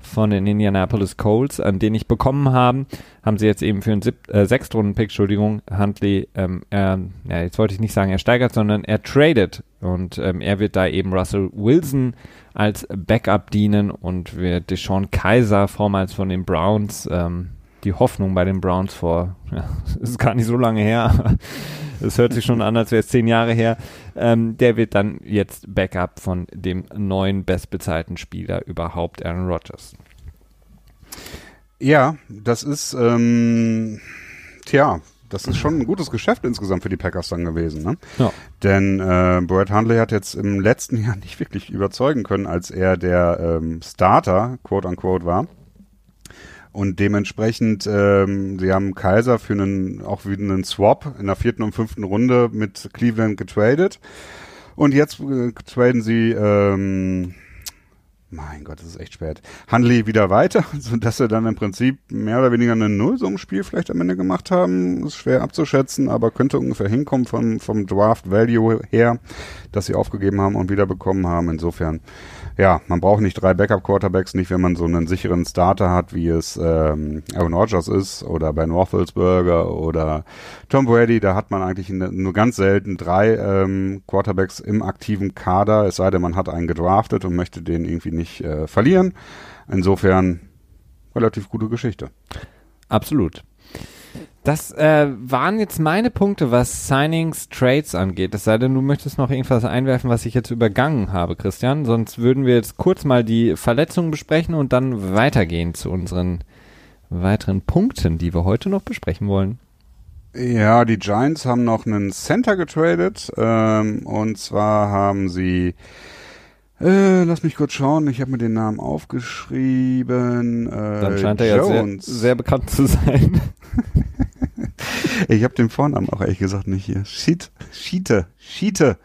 von den Indianapolis Colts, an den ich bekommen haben, haben sie jetzt eben für einen Sieb äh, Sechstrunden-Pick, Entschuldigung, Huntley, ähm, er, ja, jetzt wollte ich nicht sagen, er steigert, sondern er tradet und ähm, er wird da eben Russell Wilson als Backup dienen und wird Deshaun Kaiser, vormals von den Browns, ähm, die Hoffnung bei den Browns vor, ja, ist gar nicht so lange her, aber es hört sich schon an, als wäre es zehn Jahre her, ähm, der wird dann jetzt Backup von dem neuen bestbezahlten Spieler überhaupt, Aaron Rodgers. Ja, das ist, ähm, tja, das ist schon ein gutes Geschäft insgesamt für die Packers dann gewesen. Ne? Ja. Denn äh, Brad Hundley hat jetzt im letzten Jahr nicht wirklich überzeugen können, als er der ähm, Starter, quote unquote, war. Und dementsprechend, ähm, sie haben Kaiser für einen, auch wieder einen Swap in der vierten und fünften Runde mit Cleveland getradet. Und jetzt äh, traden sie ähm, mein Gott, es ist echt spät. Handley wieder weiter, sodass sie dann im Prinzip mehr oder weniger ein Nullsummenspiel vielleicht am Ende gemacht haben. Ist schwer abzuschätzen, aber könnte ungefähr hinkommen vom, vom Draft Value her, dass sie aufgegeben haben und wieder bekommen haben. Insofern ja, man braucht nicht drei Backup-Quarterbacks, nicht wenn man so einen sicheren Starter hat, wie es ähm, Aaron Rodgers ist oder Ben Roethlisberger oder Tom Brady. Da hat man eigentlich nur ganz selten drei ähm, Quarterbacks im aktiven Kader, es sei denn, man hat einen gedraftet und möchte den irgendwie nicht äh, verlieren. Insofern relativ gute Geschichte. Absolut. Das äh, waren jetzt meine Punkte, was Signings, Trades angeht. Es sei denn, du möchtest noch irgendwas einwerfen, was ich jetzt übergangen habe, Christian. Sonst würden wir jetzt kurz mal die Verletzungen besprechen und dann weitergehen zu unseren weiteren Punkten, die wir heute noch besprechen wollen. Ja, die Giants haben noch einen Center getradet. Ähm, und zwar haben sie äh, lass mich kurz schauen, ich habe mir den Namen aufgeschrieben. Äh, Dann scheint er Jones. ja sehr, sehr bekannt zu sein. ich habe den Vornamen auch ehrlich gesagt nicht hier. Sheet, Sheete, Sheete.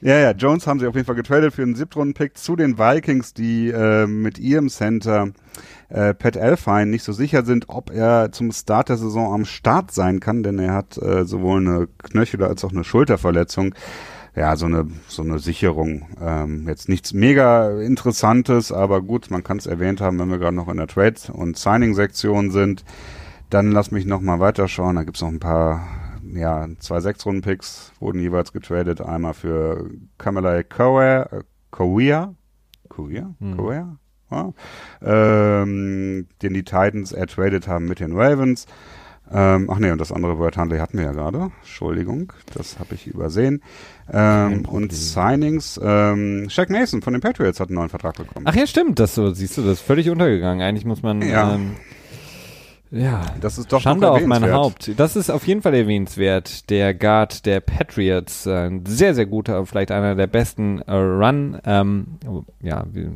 Ja, ja, Jones haben sie auf jeden Fall getradet für einen Siebtrunden-Pick zu den Vikings, die äh, mit ihrem Center äh, Pat Elfine nicht so sicher sind, ob er zum Start der Saison am Start sein kann, denn er hat äh, sowohl eine Knöchel- als auch eine Schulterverletzung ja, so eine, so eine Sicherung. Ähm, jetzt nichts mega Interessantes, aber gut, man kann es erwähnt haben, wenn wir gerade noch in der Trade- und Signing-Sektion sind. Dann lass mich noch mal weiterschauen. Da gibt's noch ein paar, ja, zwei Sechs-Runden-Picks wurden jeweils getradet. Einmal für Kamala Kowea, äh, Kowea, Kowea, hm. Ja. ähm, den die Titans ertradet haben mit den Ravens. Ähm, ach nee, und das andere Word Handley hatten wir ja gerade. Entschuldigung, das habe ich übersehen. Ähm, und Signings, ähm, Shaq Mason von den Patriots hat einen neuen Vertrag bekommen. Ach ja, stimmt, das so, siehst du, das ist völlig untergegangen. Eigentlich muss man, ja. Ähm, ja, das ist doch Schande auf mein Haupt. Das ist auf jeden Fall erwähnenswert. Der Guard der Patriots, äh, ein sehr, sehr guter, vielleicht einer der besten äh, Run, ähm, ja, wie,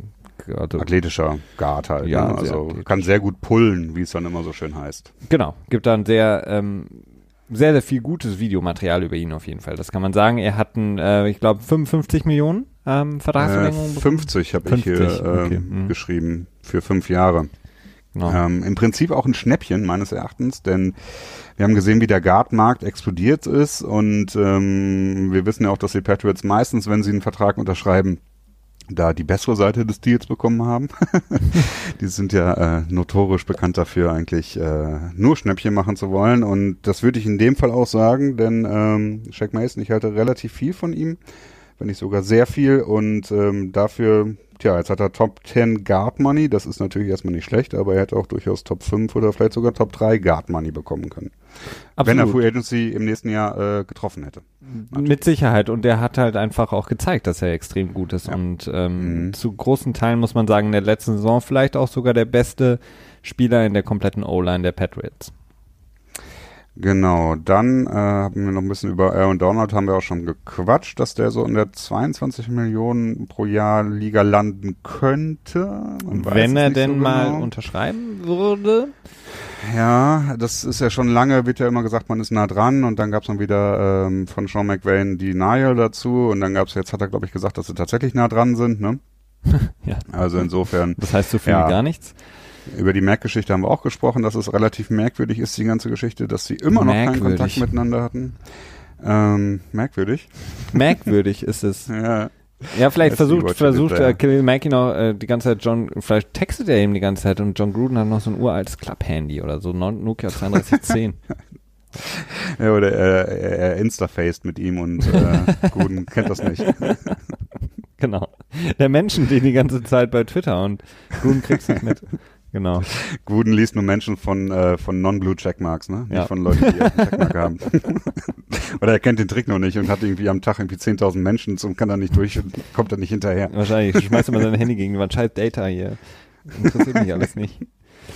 also, athletischer Guard halt. Ja, ne? also kann sehr gut pullen, wie es dann immer so schön heißt. Genau, gibt dann sehr ähm, sehr sehr viel gutes Videomaterial über ihn auf jeden Fall. Das kann man sagen. Er hat einen, äh, ich glaube 55 Millionen ähm, Vertragsverlängerung. Äh, 50 habe ich hier äh, okay. mhm. geschrieben für fünf Jahre. Genau. Ähm, Im Prinzip auch ein Schnäppchen meines Erachtens, denn wir haben gesehen, wie der Guard-Markt explodiert ist und ähm, wir wissen ja auch, dass die Patriots meistens, wenn sie einen Vertrag unterschreiben, da die bessere Seite des Deals bekommen haben. die sind ja äh, notorisch bekannt dafür, eigentlich äh, nur Schnäppchen machen zu wollen. Und das würde ich in dem Fall auch sagen, denn ähm, Shaq Mason, ich halte relativ viel von ihm, wenn nicht sogar sehr viel. Und ähm, dafür Tja, jetzt hat er Top 10 Guard Money. Das ist natürlich erstmal nicht schlecht, aber er hätte auch durchaus Top 5 oder vielleicht sogar Top 3 Guard Money bekommen können. Absolut. Wenn er Free Agency im nächsten Jahr äh, getroffen hätte. Natürlich. Mit Sicherheit. Und er hat halt einfach auch gezeigt, dass er extrem gut ist. Ja. Und ähm, mhm. zu großen Teilen muss man sagen, in der letzten Saison vielleicht auch sogar der beste Spieler in der kompletten O-Line der Patriots. Genau, dann äh, haben wir noch ein bisschen über Aaron Donald haben wir auch schon gequatscht, dass der so in der 22 Millionen pro Jahr Liga landen könnte. Wenn er denn so mal genau. unterschreiben würde? Ja, das ist ja schon lange, wird ja immer gesagt, man ist nah dran und dann gab es dann wieder ähm, von Sean McVay die Denial dazu und dann gab es, jetzt hat er glaube ich gesagt, dass sie tatsächlich nah dran sind, ne? ja. Also insofern. Das heißt so viel ja, gar nichts? Über die Mac-Geschichte haben wir auch gesprochen, dass es relativ merkwürdig ist, die ganze Geschichte, dass sie immer noch keinen Kontakt miteinander hatten. Ähm, merkwürdig. Merkwürdig ist es. ja. Ja, vielleicht versucht, versucht äh, Khalil Mackey noch äh, die ganze Zeit John, vielleicht textet er ihm die ganze Zeit und John Gruden hat noch so ein uraltes Club-Handy oder so, Nokia 3210. ja, oder er, er instafaced mit ihm und äh, Gruden kennt das nicht. genau. Der Menschen, die die ganze Zeit bei Twitter und Gruden kriegt's nicht mit. Genau. Guden liest nur Menschen von, äh, von Non-Blue Checkmarks, ne? Nicht ja. von Leuten, die einen Checkmark haben. Oder er kennt den Trick noch nicht und hat irgendwie am Tag irgendwie 10.000 Menschen und kann da nicht durch und kommt da nicht hinterher. Wahrscheinlich. Schmeißt immer sein Handy gegen die Wand. Scheiß Data hier. Interessiert mich alles nicht.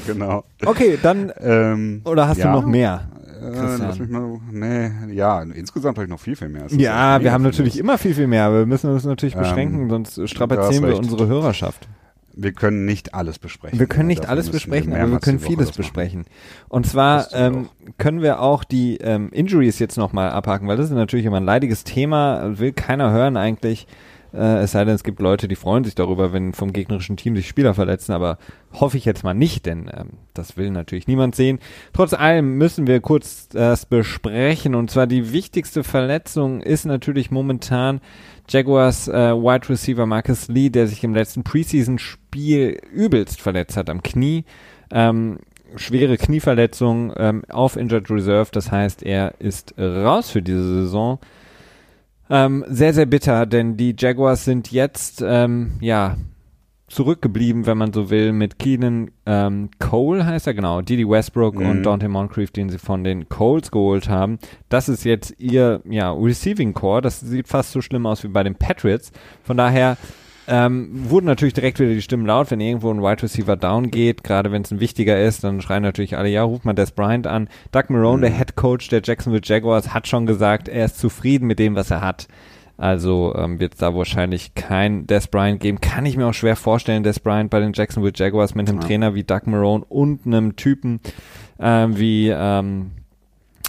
Genau. Okay, dann, ähm, oder hast ja, du noch mehr? Äh, mal, nee, ja, insgesamt habe ich noch viel, viel mehr. Ja, wir haben natürlich immer viel, viel mehr, aber wir müssen uns natürlich ähm, beschränken, sonst strapazieren wir unsere Hörerschaft. Wir können nicht alles besprechen. Wir können nicht alles besprechen, wir aber wir können vieles besprechen. Und zwar ähm, können wir auch die ähm, Injuries jetzt nochmal abhaken, weil das ist natürlich immer ein leidiges Thema, will keiner hören eigentlich. Äh, es sei denn, es gibt Leute, die freuen sich darüber, wenn vom gegnerischen Team sich Spieler verletzen, aber hoffe ich jetzt mal nicht, denn ähm, das will natürlich niemand sehen. Trotz allem müssen wir kurz das besprechen und zwar die wichtigste Verletzung ist natürlich momentan Jaguars äh, Wide Receiver Marcus Lee, der sich im letzten Preseason-Spiel übelst verletzt hat am Knie. Ähm, schwere Knieverletzung ähm, auf Injured Reserve, das heißt, er ist raus für diese Saison. Ähm, sehr, sehr bitter, denn die Jaguars sind jetzt, ähm, ja, zurückgeblieben, wenn man so will, mit Keenan ähm, Cole heißt er genau, Didi Westbrook mhm. und Dante Moncrief, den sie von den Coles geholt haben. Das ist jetzt ihr ja, Receiving Core. Das sieht fast so schlimm aus wie bei den Patriots. Von daher ähm, wurden natürlich direkt wieder die Stimmen laut, wenn irgendwo ein Wide Receiver down geht, gerade wenn es ein wichtiger ist, dann schreien natürlich alle, ja, ruft mal Des Bryant an. Doug Marone, mhm. der Head Coach der Jacksonville Jaguars, hat schon gesagt, er ist zufrieden mit dem, was er hat. Also ähm, wird es da wahrscheinlich kein Des Bryant geben. Kann ich mir auch schwer vorstellen, Des Bryant bei den Jacksonville Jaguars mit einem ja. Trainer wie Doug Marone und einem Typen äh, wie ähm,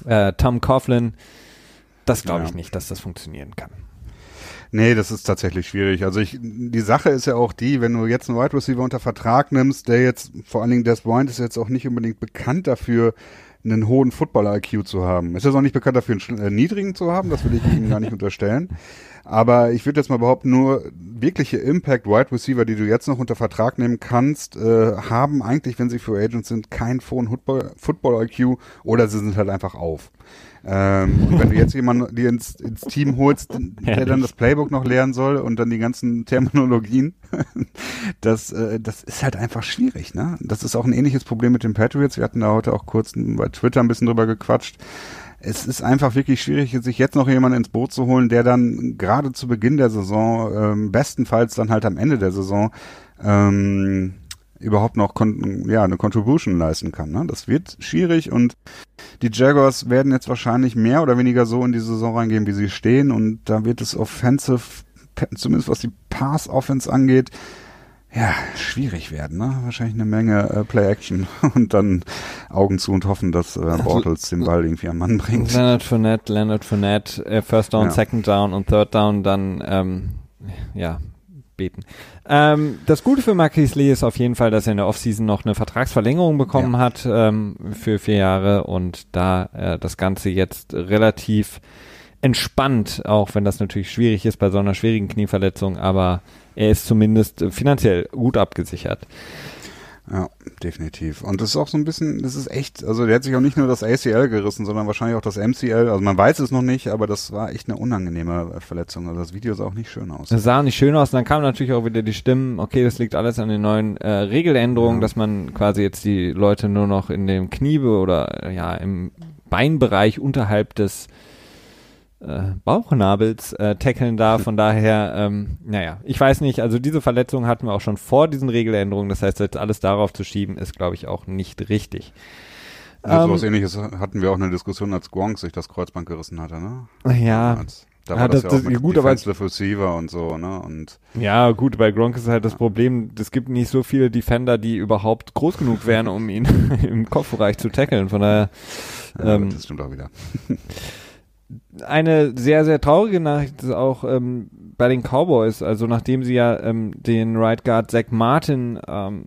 äh, Tom Coughlin. Das glaube ich ja. nicht, dass das funktionieren kann. Nee, das ist tatsächlich schwierig. Also ich, die Sache ist ja auch die, wenn du jetzt einen Wide Receiver unter Vertrag nimmst, der jetzt, vor allen Dingen Des Bryant ist jetzt auch nicht unbedingt bekannt dafür, einen hohen Football-IQ zu haben. Ist er auch nicht bekannt dafür, einen äh, niedrigen zu haben, das will ich ihm gar nicht unterstellen. Aber ich würde jetzt mal behaupten, nur wirkliche Impact Wide Receiver, die du jetzt noch unter Vertrag nehmen kannst, äh, haben eigentlich, wenn sie für Agents sind, keinen hohen Football IQ oder sie sind halt einfach auf. Ähm, und wenn du jetzt jemanden dir ins, ins Team holst, der dann das Playbook noch lernen soll und dann die ganzen Terminologien, das, äh, das ist halt einfach schwierig. Ne? Das ist auch ein ähnliches Problem mit den Patriots. Wir hatten da heute auch kurz bei Twitter ein bisschen drüber gequatscht. Es ist einfach wirklich schwierig, sich jetzt noch jemanden ins Boot zu holen, der dann gerade zu Beginn der Saison, ähm, bestenfalls dann halt am Ende der Saison, ähm, überhaupt noch ja, eine Contribution leisten kann. Ne? Das wird schwierig und die Jaguars werden jetzt wahrscheinlich mehr oder weniger so in die Saison reingehen, wie sie stehen und da wird es offensive, zumindest was die Pass-Offense angeht, ja, schwierig werden, ne? Wahrscheinlich eine Menge äh, Play-Action und dann Augen zu und hoffen, dass äh, Bortles den Ball irgendwie am Mann bringt. Leonard Fournette, Leonard Fournette, äh, First Down, ja. Second Down und Third Down dann, ähm, ja, beten. Ähm, das Gute für Marquis Lee ist auf jeden Fall, dass er in der Offseason noch eine Vertragsverlängerung bekommen ja. hat ähm, für vier Jahre und da äh, das Ganze jetzt relativ entspannt, auch wenn das natürlich schwierig ist bei so einer schwierigen Knieverletzung, aber er ist zumindest finanziell gut abgesichert. Ja, definitiv. Und das ist auch so ein bisschen, das ist echt, also der hat sich auch nicht nur das ACL gerissen, sondern wahrscheinlich auch das MCL. Also man weiß es noch nicht, aber das war echt eine unangenehme Verletzung. Also das Video sah auch nicht schön aus. Das sah nicht schön aus. Und dann kamen natürlich auch wieder die Stimmen, okay, das liegt alles an den neuen äh, Regeländerungen, ja. dass man quasi jetzt die Leute nur noch in dem Knie oder ja im Beinbereich unterhalb des äh, Bauchnabels äh, tackeln da. Von daher, ähm, naja, ich weiß nicht, also diese Verletzung hatten wir auch schon vor diesen Regeländerungen. Das heißt, jetzt alles darauf zu schieben, ist, glaube ich, auch nicht richtig. So was ähm, ähnliches hatten wir auch eine Diskussion, als Gronk sich das Kreuzband gerissen hatte, ne? Ja. Als, da war ja, das, das, ja auch mit gut, Defensive Receiver und so, ne? Und ja, gut, bei Gronk ist halt das Problem, es gibt nicht so viele Defender, die überhaupt groß genug wären, um ihn im Kopfbereich zu tackeln. Von daher. Ähm, ja, das stimmt auch wieder. eine sehr, sehr traurige Nachricht ist auch ähm, bei den Cowboys. Also nachdem sie ja ähm, den Right Guard Zach Martin ähm,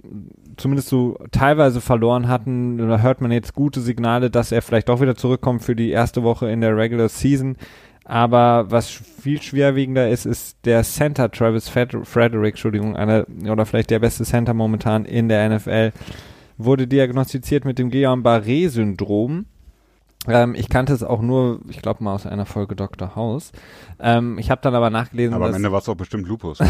zumindest so teilweise verloren hatten, da hört man jetzt gute Signale, dass er vielleicht doch wieder zurückkommt für die erste Woche in der Regular Season. Aber was viel schwerwiegender ist, ist der Center Travis Frederick, Entschuldigung, einer oder vielleicht der beste Center momentan in der NFL, wurde diagnostiziert mit dem Guillain-Barré-Syndrom. Ähm, ich kannte es auch nur, ich glaube mal aus einer Folge Dr. House. Ähm, ich habe dann aber nachgelesen. Aber am Ende war es auch bestimmt Lupus.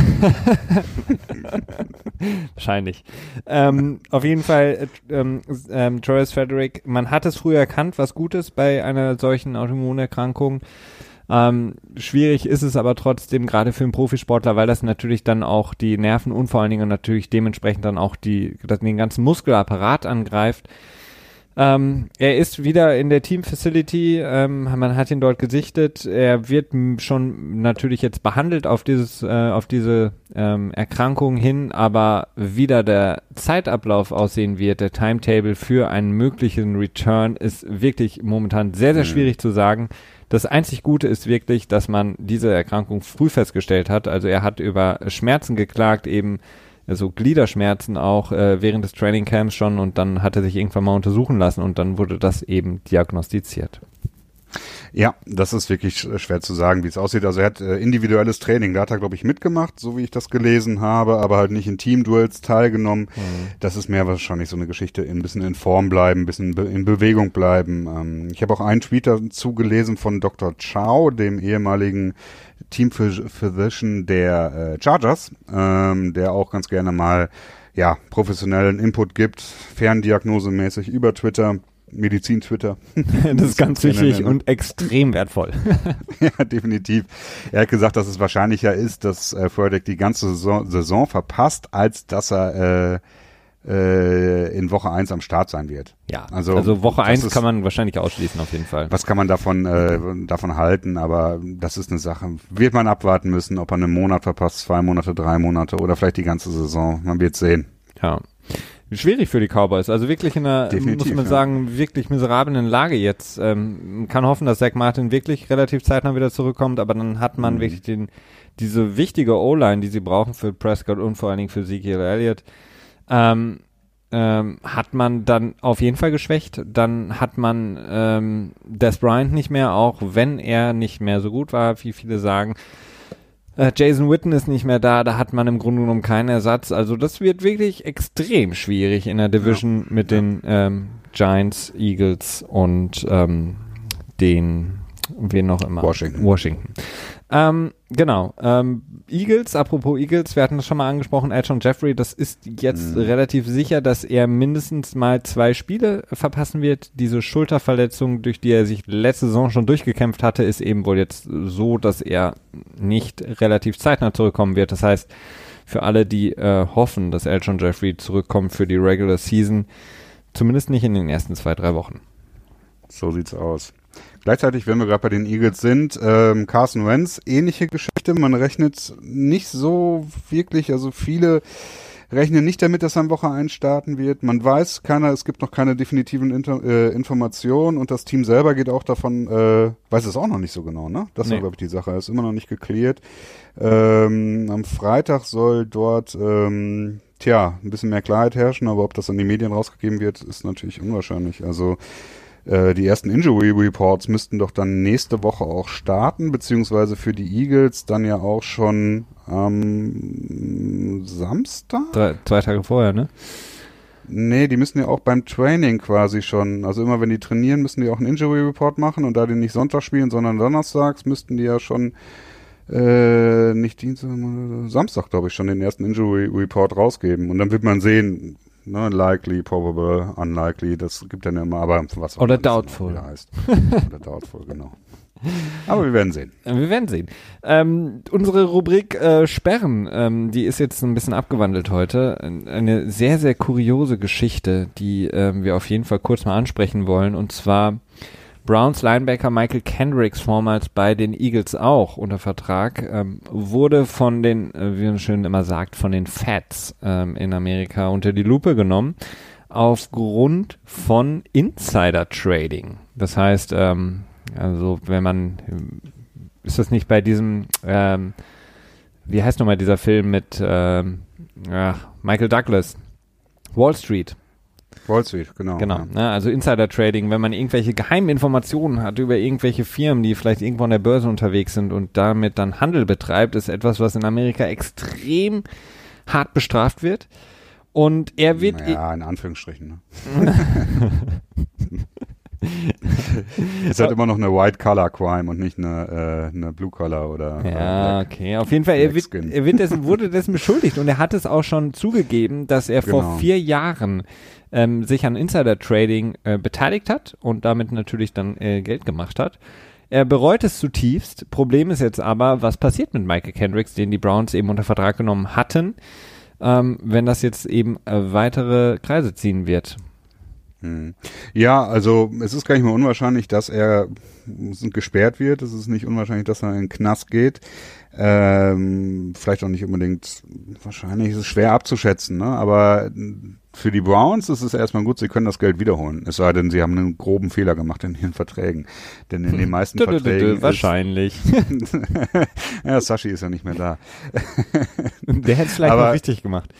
Wahrscheinlich. Ähm, auf jeden Fall, äh, ähm, ähm, Travis Frederick, man hat es früher erkannt, was gut ist bei einer solchen Autoimmunerkrankung. Ähm, schwierig ist es aber trotzdem gerade für einen Profisportler, weil das natürlich dann auch die Nerven und vor allen Dingen natürlich dementsprechend dann auch die, den ganzen Muskelapparat angreift. Ähm, er ist wieder in der Team Facility, ähm, man hat ihn dort gesichtet. Er wird schon natürlich jetzt behandelt auf dieses, äh, auf diese ähm, Erkrankung hin, aber wieder der Zeitablauf aussehen wird, der Timetable für einen möglichen Return ist wirklich momentan sehr, sehr mhm. schwierig zu sagen. Das einzig Gute ist wirklich, dass man diese Erkrankung früh festgestellt hat. Also er hat über Schmerzen geklagt, eben so Gliederschmerzen auch äh, während des Trainingcamps schon und dann hat er sich irgendwann mal untersuchen lassen und dann wurde das eben diagnostiziert. Ja, das ist wirklich schwer zu sagen, wie es aussieht. Also er hat äh, individuelles Training, da hat er, glaube ich, mitgemacht, so wie ich das gelesen habe, aber halt nicht in Teamduels teilgenommen. Mhm. Das ist mehr wahrscheinlich so eine Geschichte, ein bisschen in Form bleiben, ein bisschen in Bewegung bleiben. Ähm, ich habe auch einen Tweet dazu gelesen von Dr. Chow, dem ehemaligen Team Physician der äh, Chargers, ähm, der auch ganz gerne mal ja, professionellen Input gibt, ferndiagnosemäßig über Twitter. Medizin-Twitter. das ist ganz wichtig und extrem wertvoll. ja, definitiv. Er hat gesagt, dass es wahrscheinlicher ist, dass äh, Furtick die ganze Saison, Saison, verpasst, als dass er äh, äh, in Woche 1 am Start sein wird. Ja, also, also Woche 1 kann man wahrscheinlich ausschließen auf jeden Fall. Was kann man davon, äh, davon halten, aber das ist eine Sache. Wird man abwarten müssen, ob er einen Monat verpasst, zwei Monate, drei Monate oder vielleicht die ganze Saison. Man wird sehen. Ja schwierig für die Cowboys. Also wirklich in einer, Definitiv, muss man ja. sagen, wirklich miserablen Lage jetzt. Ähm, man kann hoffen, dass Zach Martin wirklich relativ zeitnah wieder zurückkommt, aber dann hat man mhm. wirklich den, diese wichtige O-Line, die sie brauchen für Prescott und vor allen Dingen für Ezekiel Elliott, ähm, ähm, hat man dann auf jeden Fall geschwächt. Dann hat man ähm, Des Bryant nicht mehr, auch wenn er nicht mehr so gut war, wie viele sagen. Äh, Jason Witten ist nicht mehr da, da hat man im Grunde genommen keinen Ersatz. Also das wird wirklich extrem schwierig in der Division ja. mit den ähm, Giants, Eagles und ähm, den, wen noch immer? Washington. Washington. Ähm, genau. Ähm, Eagles, apropos Eagles, wir hatten das schon mal angesprochen, Elton Jeffrey, das ist jetzt mhm. relativ sicher, dass er mindestens mal zwei Spiele verpassen wird. Diese Schulterverletzung, durch die er sich letzte Saison schon durchgekämpft hatte, ist eben wohl jetzt so, dass er nicht relativ zeitnah zurückkommen wird. Das heißt, für alle, die äh, hoffen, dass Elton Jeffrey zurückkommt für die Regular Season, zumindest nicht in den ersten zwei, drei Wochen. So sieht's aus. Gleichzeitig, wenn wir gerade bei den Eagles sind, ähm, Carson Wentz, ähnliche Geschichte. Man rechnet nicht so wirklich, also viele rechnen nicht damit, dass er am Woche 1 starten wird. Man weiß keiner, es gibt noch keine definitiven Inter äh, Informationen und das Team selber geht auch davon, äh, weiß es auch noch nicht so genau, ne? Das nee. ist, glaube ich, die Sache. Ist immer noch nicht geklärt. Ähm, am Freitag soll dort ähm, tja, ein bisschen mehr Klarheit herrschen, aber ob das an die Medien rausgegeben wird, ist natürlich unwahrscheinlich. Also äh, die ersten Injury Reports müssten doch dann nächste Woche auch starten, beziehungsweise für die Eagles dann ja auch schon am Samstag? Drei, zwei Tage vorher, ne? Nee, die müssen ja auch beim Training quasi schon, also immer wenn die trainieren, müssen die auch einen Injury Report machen und da die nicht Sonntag spielen, sondern donnerstags, müssten die ja schon äh, nicht Dienstag, Samstag, glaube ich, schon den ersten Injury Report rausgeben. Und dann wird man sehen, Ne, likely, probable, unlikely, das gibt dann immer, aber was Oder doubtful. heißt. Oder doubtful, genau. Aber wir werden sehen. Wir werden sehen. Ähm, unsere Rubrik äh, Sperren, ähm, die ist jetzt ein bisschen abgewandelt heute. Eine sehr, sehr kuriose Geschichte, die ähm, wir auf jeden Fall kurz mal ansprechen wollen. Und zwar Browns Linebacker Michael Kendricks, vormals bei den Eagles auch unter Vertrag, ähm, wurde von den, äh, wie man schön immer sagt, von den Fats ähm, in Amerika unter die Lupe genommen aufgrund von Insider Trading. Das heißt, ähm, also wenn man, ist das nicht bei diesem, ähm, wie heißt nochmal dieser Film mit ähm, ach, Michael Douglas, Wall Street. Wall Street, genau. Genau, ja. ne, also Insider Trading, wenn man irgendwelche geheimen Informationen hat über irgendwelche Firmen, die vielleicht irgendwo an der Börse unterwegs sind und damit dann Handel betreibt, ist etwas, was in Amerika extrem hart bestraft wird. Und er wird. Ja, in Anführungsstrichen. Ne? ist halt immer noch eine White Collar Crime und nicht eine, äh, eine Blue Collar oder. Ja, äh, okay. Auf jeden Fall, er, wird, er wird dessen, wurde dessen beschuldigt und er hat es auch schon zugegeben, dass er genau. vor vier Jahren ähm, sich an Insider Trading äh, beteiligt hat und damit natürlich dann äh, Geld gemacht hat. Er bereut es zutiefst. Problem ist jetzt aber, was passiert mit Michael Kendricks, den die Browns eben unter Vertrag genommen hatten, ähm, wenn das jetzt eben äh, weitere Kreise ziehen wird. Hm. Ja, also es ist gar nicht mehr unwahrscheinlich, dass er gesperrt wird. Es ist nicht unwahrscheinlich, dass er in den Knast geht. Ähm, vielleicht auch nicht unbedingt, wahrscheinlich ist es schwer abzuschätzen, ne? aber für die Browns ist es erstmal gut, sie können das Geld wiederholen. Es sei denn, sie haben einen groben Fehler gemacht in ihren Verträgen. Denn in den meisten Verträgen. Wahrscheinlich. ja, Sashi ist ja nicht mehr da. Der hätte es vielleicht Aber, noch richtig gemacht.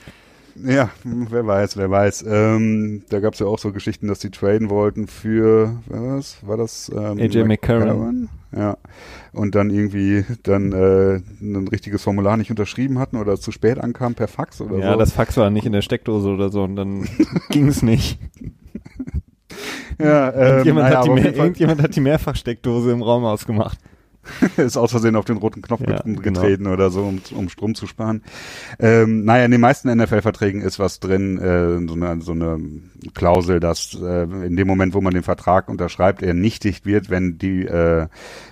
Ja, wer weiß, wer weiß. Ähm, da gab es ja auch so Geschichten, dass die traden wollten für, was war das? Ähm, AJ McCarron. Ja. Und dann irgendwie dann äh, ein richtiges Formular nicht unterschrieben hatten oder zu spät ankam per Fax oder ja, so. Ja, das Fax war nicht in der Steckdose oder so und dann ging es nicht. Ja, ähm, irgendjemand, naja, hat die mehr, irgendjemand hat die Mehrfachsteckdose im Raum ausgemacht. ist aus Versehen auf den roten Knopf ja, genau. getreten genau. oder so, um, um Strom zu sparen. Ähm, naja, in den meisten NFL-Verträgen ist was drin, äh, so, eine, so eine Klausel, dass äh, in dem Moment, wo man den Vertrag unterschreibt, er nichtig wird, wenn die, äh,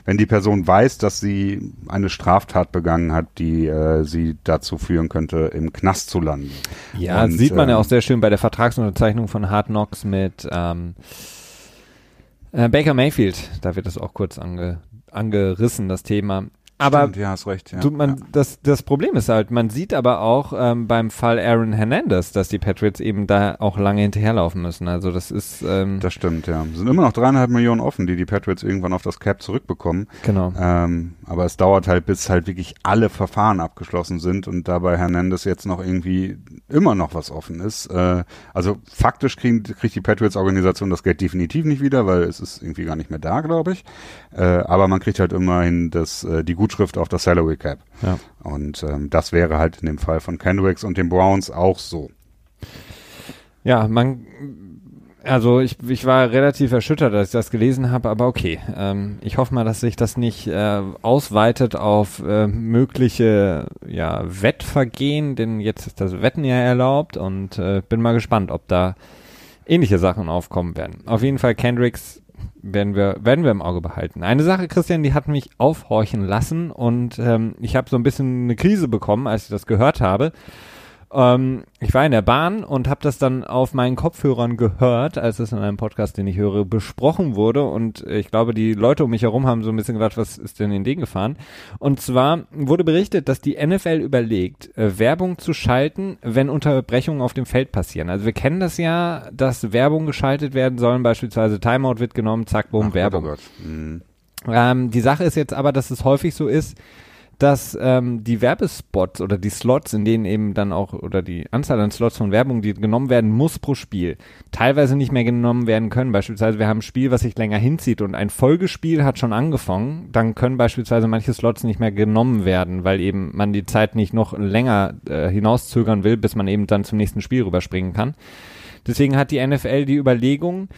wenn die Person weiß, dass sie eine Straftat begangen hat, die äh, sie dazu führen könnte, im Knast zu landen. Ja, Und, sieht man ja ähm, auch sehr schön bei der Vertragsunterzeichnung von Hard Knocks mit ähm, äh, Baker Mayfield. Da wird das auch kurz ange angerissen, das Thema. Aber Stimmt, ja, hast recht. Ja. Du, man, ja. das, das Problem ist halt, man sieht aber auch ähm, beim Fall Aaron Hernandez, dass die Patriots eben da auch lange hinterherlaufen müssen. Also das ist. Ähm, das stimmt, ja. Es sind immer noch dreieinhalb Millionen offen, die die Patriots irgendwann auf das Cap zurückbekommen. Genau. Ähm, aber es dauert halt, bis halt wirklich alle Verfahren abgeschlossen sind und dabei Hernandez jetzt noch irgendwie immer noch was offen ist. Äh, also faktisch kriegen, kriegt die Patriots-Organisation das Geld definitiv nicht wieder, weil es ist irgendwie gar nicht mehr da, glaube ich. Äh, aber man kriegt halt immerhin das, äh, die Gutschrift auf das Salary Cap. Ja. Und ähm, das wäre halt in dem Fall von Kendricks und den Browns auch so. Ja, man, also ich, ich war relativ erschüttert, als ich das gelesen habe, aber okay. Ähm, ich hoffe mal, dass sich das nicht äh, ausweitet auf äh, mögliche ja, Wettvergehen, denn jetzt ist das Wetten ja erlaubt und äh, bin mal gespannt, ob da ähnliche Sachen aufkommen werden. Auf jeden Fall Kendricks werden wir, werden wir im Auge behalten. Eine Sache, Christian, die hat mich aufhorchen lassen und ähm, ich habe so ein bisschen eine Krise bekommen, als ich das gehört habe. Ähm, ich war in der Bahn und habe das dann auf meinen Kopfhörern gehört, als es in einem Podcast, den ich höre, besprochen wurde. Und ich glaube, die Leute um mich herum haben so ein bisschen gedacht, was ist denn in den gefahren? Und zwar wurde berichtet, dass die NFL überlegt, äh, Werbung zu schalten, wenn Unterbrechungen auf dem Feld passieren. Also wir kennen das ja, dass Werbung geschaltet werden sollen, beispielsweise Timeout wird genommen, zack, boom, Ach, Werbung. Gott, oh Gott. Mhm. Ähm, die Sache ist jetzt aber, dass es häufig so ist, dass ähm, die Werbespots oder die Slots, in denen eben dann auch, oder die Anzahl an Slots von Werbung, die genommen werden muss pro Spiel, teilweise nicht mehr genommen werden können. Beispielsweise, wir haben ein Spiel, was sich länger hinzieht und ein Folgespiel hat schon angefangen, dann können beispielsweise manche Slots nicht mehr genommen werden, weil eben man die Zeit nicht noch länger äh, hinauszögern will, bis man eben dann zum nächsten Spiel rüberspringen kann. Deswegen hat die NFL die Überlegung,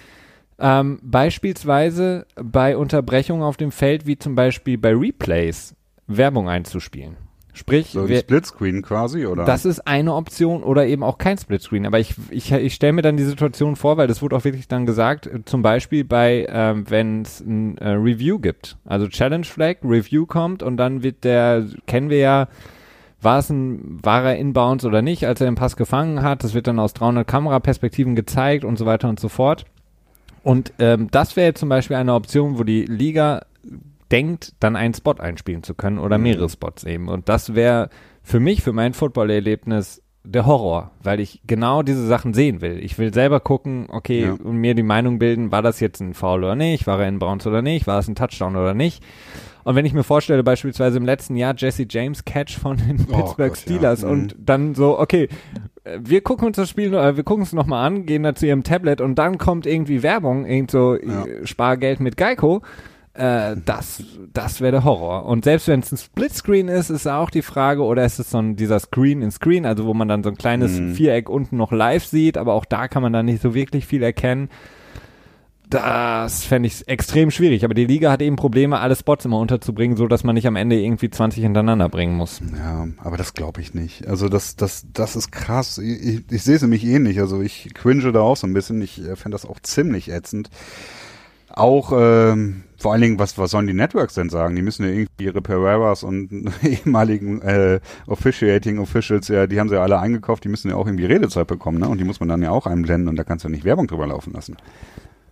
ähm, beispielsweise bei Unterbrechungen auf dem Feld, wie zum Beispiel bei Replays, Werbung einzuspielen. Sprich, so ein Splitscreen quasi, oder? Das ist eine Option oder eben auch kein Splitscreen. Aber ich, ich, ich stelle mir dann die Situation vor, weil das wurde auch wirklich dann gesagt, zum Beispiel bei, ähm, wenn es ein äh, Review gibt. Also Challenge Flag, Review kommt und dann wird der, kennen wir ja, war es ein, war er inbounds oder nicht, als er den Pass gefangen hat. Das wird dann aus 300 Kameraperspektiven gezeigt und so weiter und so fort. Und ähm, das wäre zum Beispiel eine Option, wo die Liga denkt, dann einen Spot einspielen zu können oder mhm. mehrere Spots eben. Und das wäre für mich, für mein Football-Erlebnis der Horror, weil ich genau diese Sachen sehen will. Ich will selber gucken, okay, ja. und mir die Meinung bilden, war das jetzt ein Foul oder nicht, war er in Bounce oder nicht, war es ein Touchdown oder nicht. Und wenn ich mir vorstelle, beispielsweise im letzten Jahr Jesse James Catch von den oh Pittsburgh Gott, Steelers ja. und mhm. dann so, okay, wir gucken uns das Spiel, äh, wir gucken es nochmal an, gehen da zu ihrem Tablet und dann kommt irgendwie Werbung, irgend so ja. Spargeld mit Geico äh, das, das wäre der Horror. Und selbst wenn es ein Splitscreen ist, ist auch die Frage, oder ist es so ein, dieser Screen in Screen, also wo man dann so ein kleines mhm. Viereck unten noch live sieht, aber auch da kann man dann nicht so wirklich viel erkennen. Das fände ich extrem schwierig. Aber die Liga hat eben Probleme, alle Spots immer unterzubringen, so dass man nicht am Ende irgendwie 20 hintereinander bringen muss. Ja, aber das glaube ich nicht. Also das, das, das ist krass. Ich, ich, ich sehe es nämlich ähnlich. Also ich cringe da auch so ein bisschen. Ich äh, fände das auch ziemlich ätzend. Auch ähm, vor allen Dingen, was, was sollen die Networks denn sagen? Die müssen ja irgendwie ihre Pereiras und ehemaligen äh, Officiating Officials, ja, die haben sie ja alle eingekauft, die müssen ja auch irgendwie Redezeit bekommen, ne? Und die muss man dann ja auch einblenden und da kannst du ja nicht Werbung drüber laufen lassen.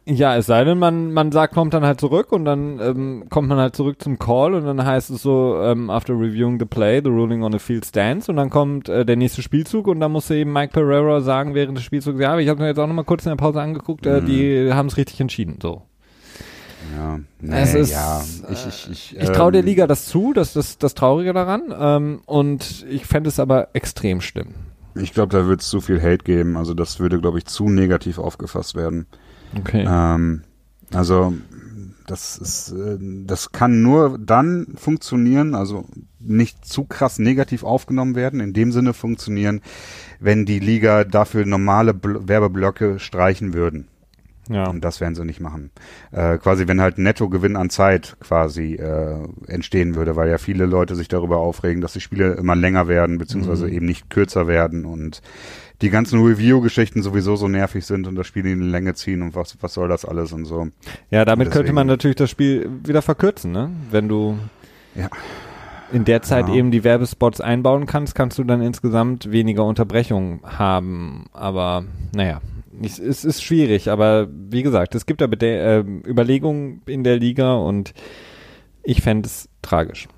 Ja, es sei denn, man, man sagt, kommt dann halt zurück und dann ähm, kommt man halt zurück zum Call und dann heißt es so, ähm, after reviewing the play, the ruling on the field stands und dann kommt äh, der nächste Spielzug und dann musste eben Mike Pereira sagen während des Spielzugs, ja, ich habe mir jetzt auch nochmal kurz in der Pause angeguckt, äh, mhm. die haben es richtig entschieden, so. Ja, nee, es ist, ja. Ich, ich, ich, ich traue der ähm, Liga das zu, das ist das Traurige daran ähm, und ich fände es aber extrem schlimm. Ich glaube, da wird es zu viel Hate geben. Also das würde, glaube ich, zu negativ aufgefasst werden. Okay. Ähm, also das ist, äh, das kann nur dann funktionieren, also nicht zu krass negativ aufgenommen werden, in dem Sinne funktionieren, wenn die Liga dafür normale Bl Werbeblöcke streichen würden. Ja. Und das werden sie nicht machen. Äh, quasi, wenn halt Nettogewinn an Zeit quasi äh, entstehen würde, weil ja viele Leute sich darüber aufregen, dass die Spiele immer länger werden, beziehungsweise mhm. eben nicht kürzer werden und die ganzen Review-Geschichten sowieso so nervig sind und das Spiel in die Länge ziehen und was, was soll das alles und so. Ja, damit könnte man natürlich das Spiel wieder verkürzen, ne? Wenn du ja. in der Zeit ja. eben die Werbespots einbauen kannst, kannst du dann insgesamt weniger Unterbrechungen haben. Aber naja, ich, es ist schwierig, aber wie gesagt, es gibt da äh, Überlegungen in der Liga und ich fände es tragisch.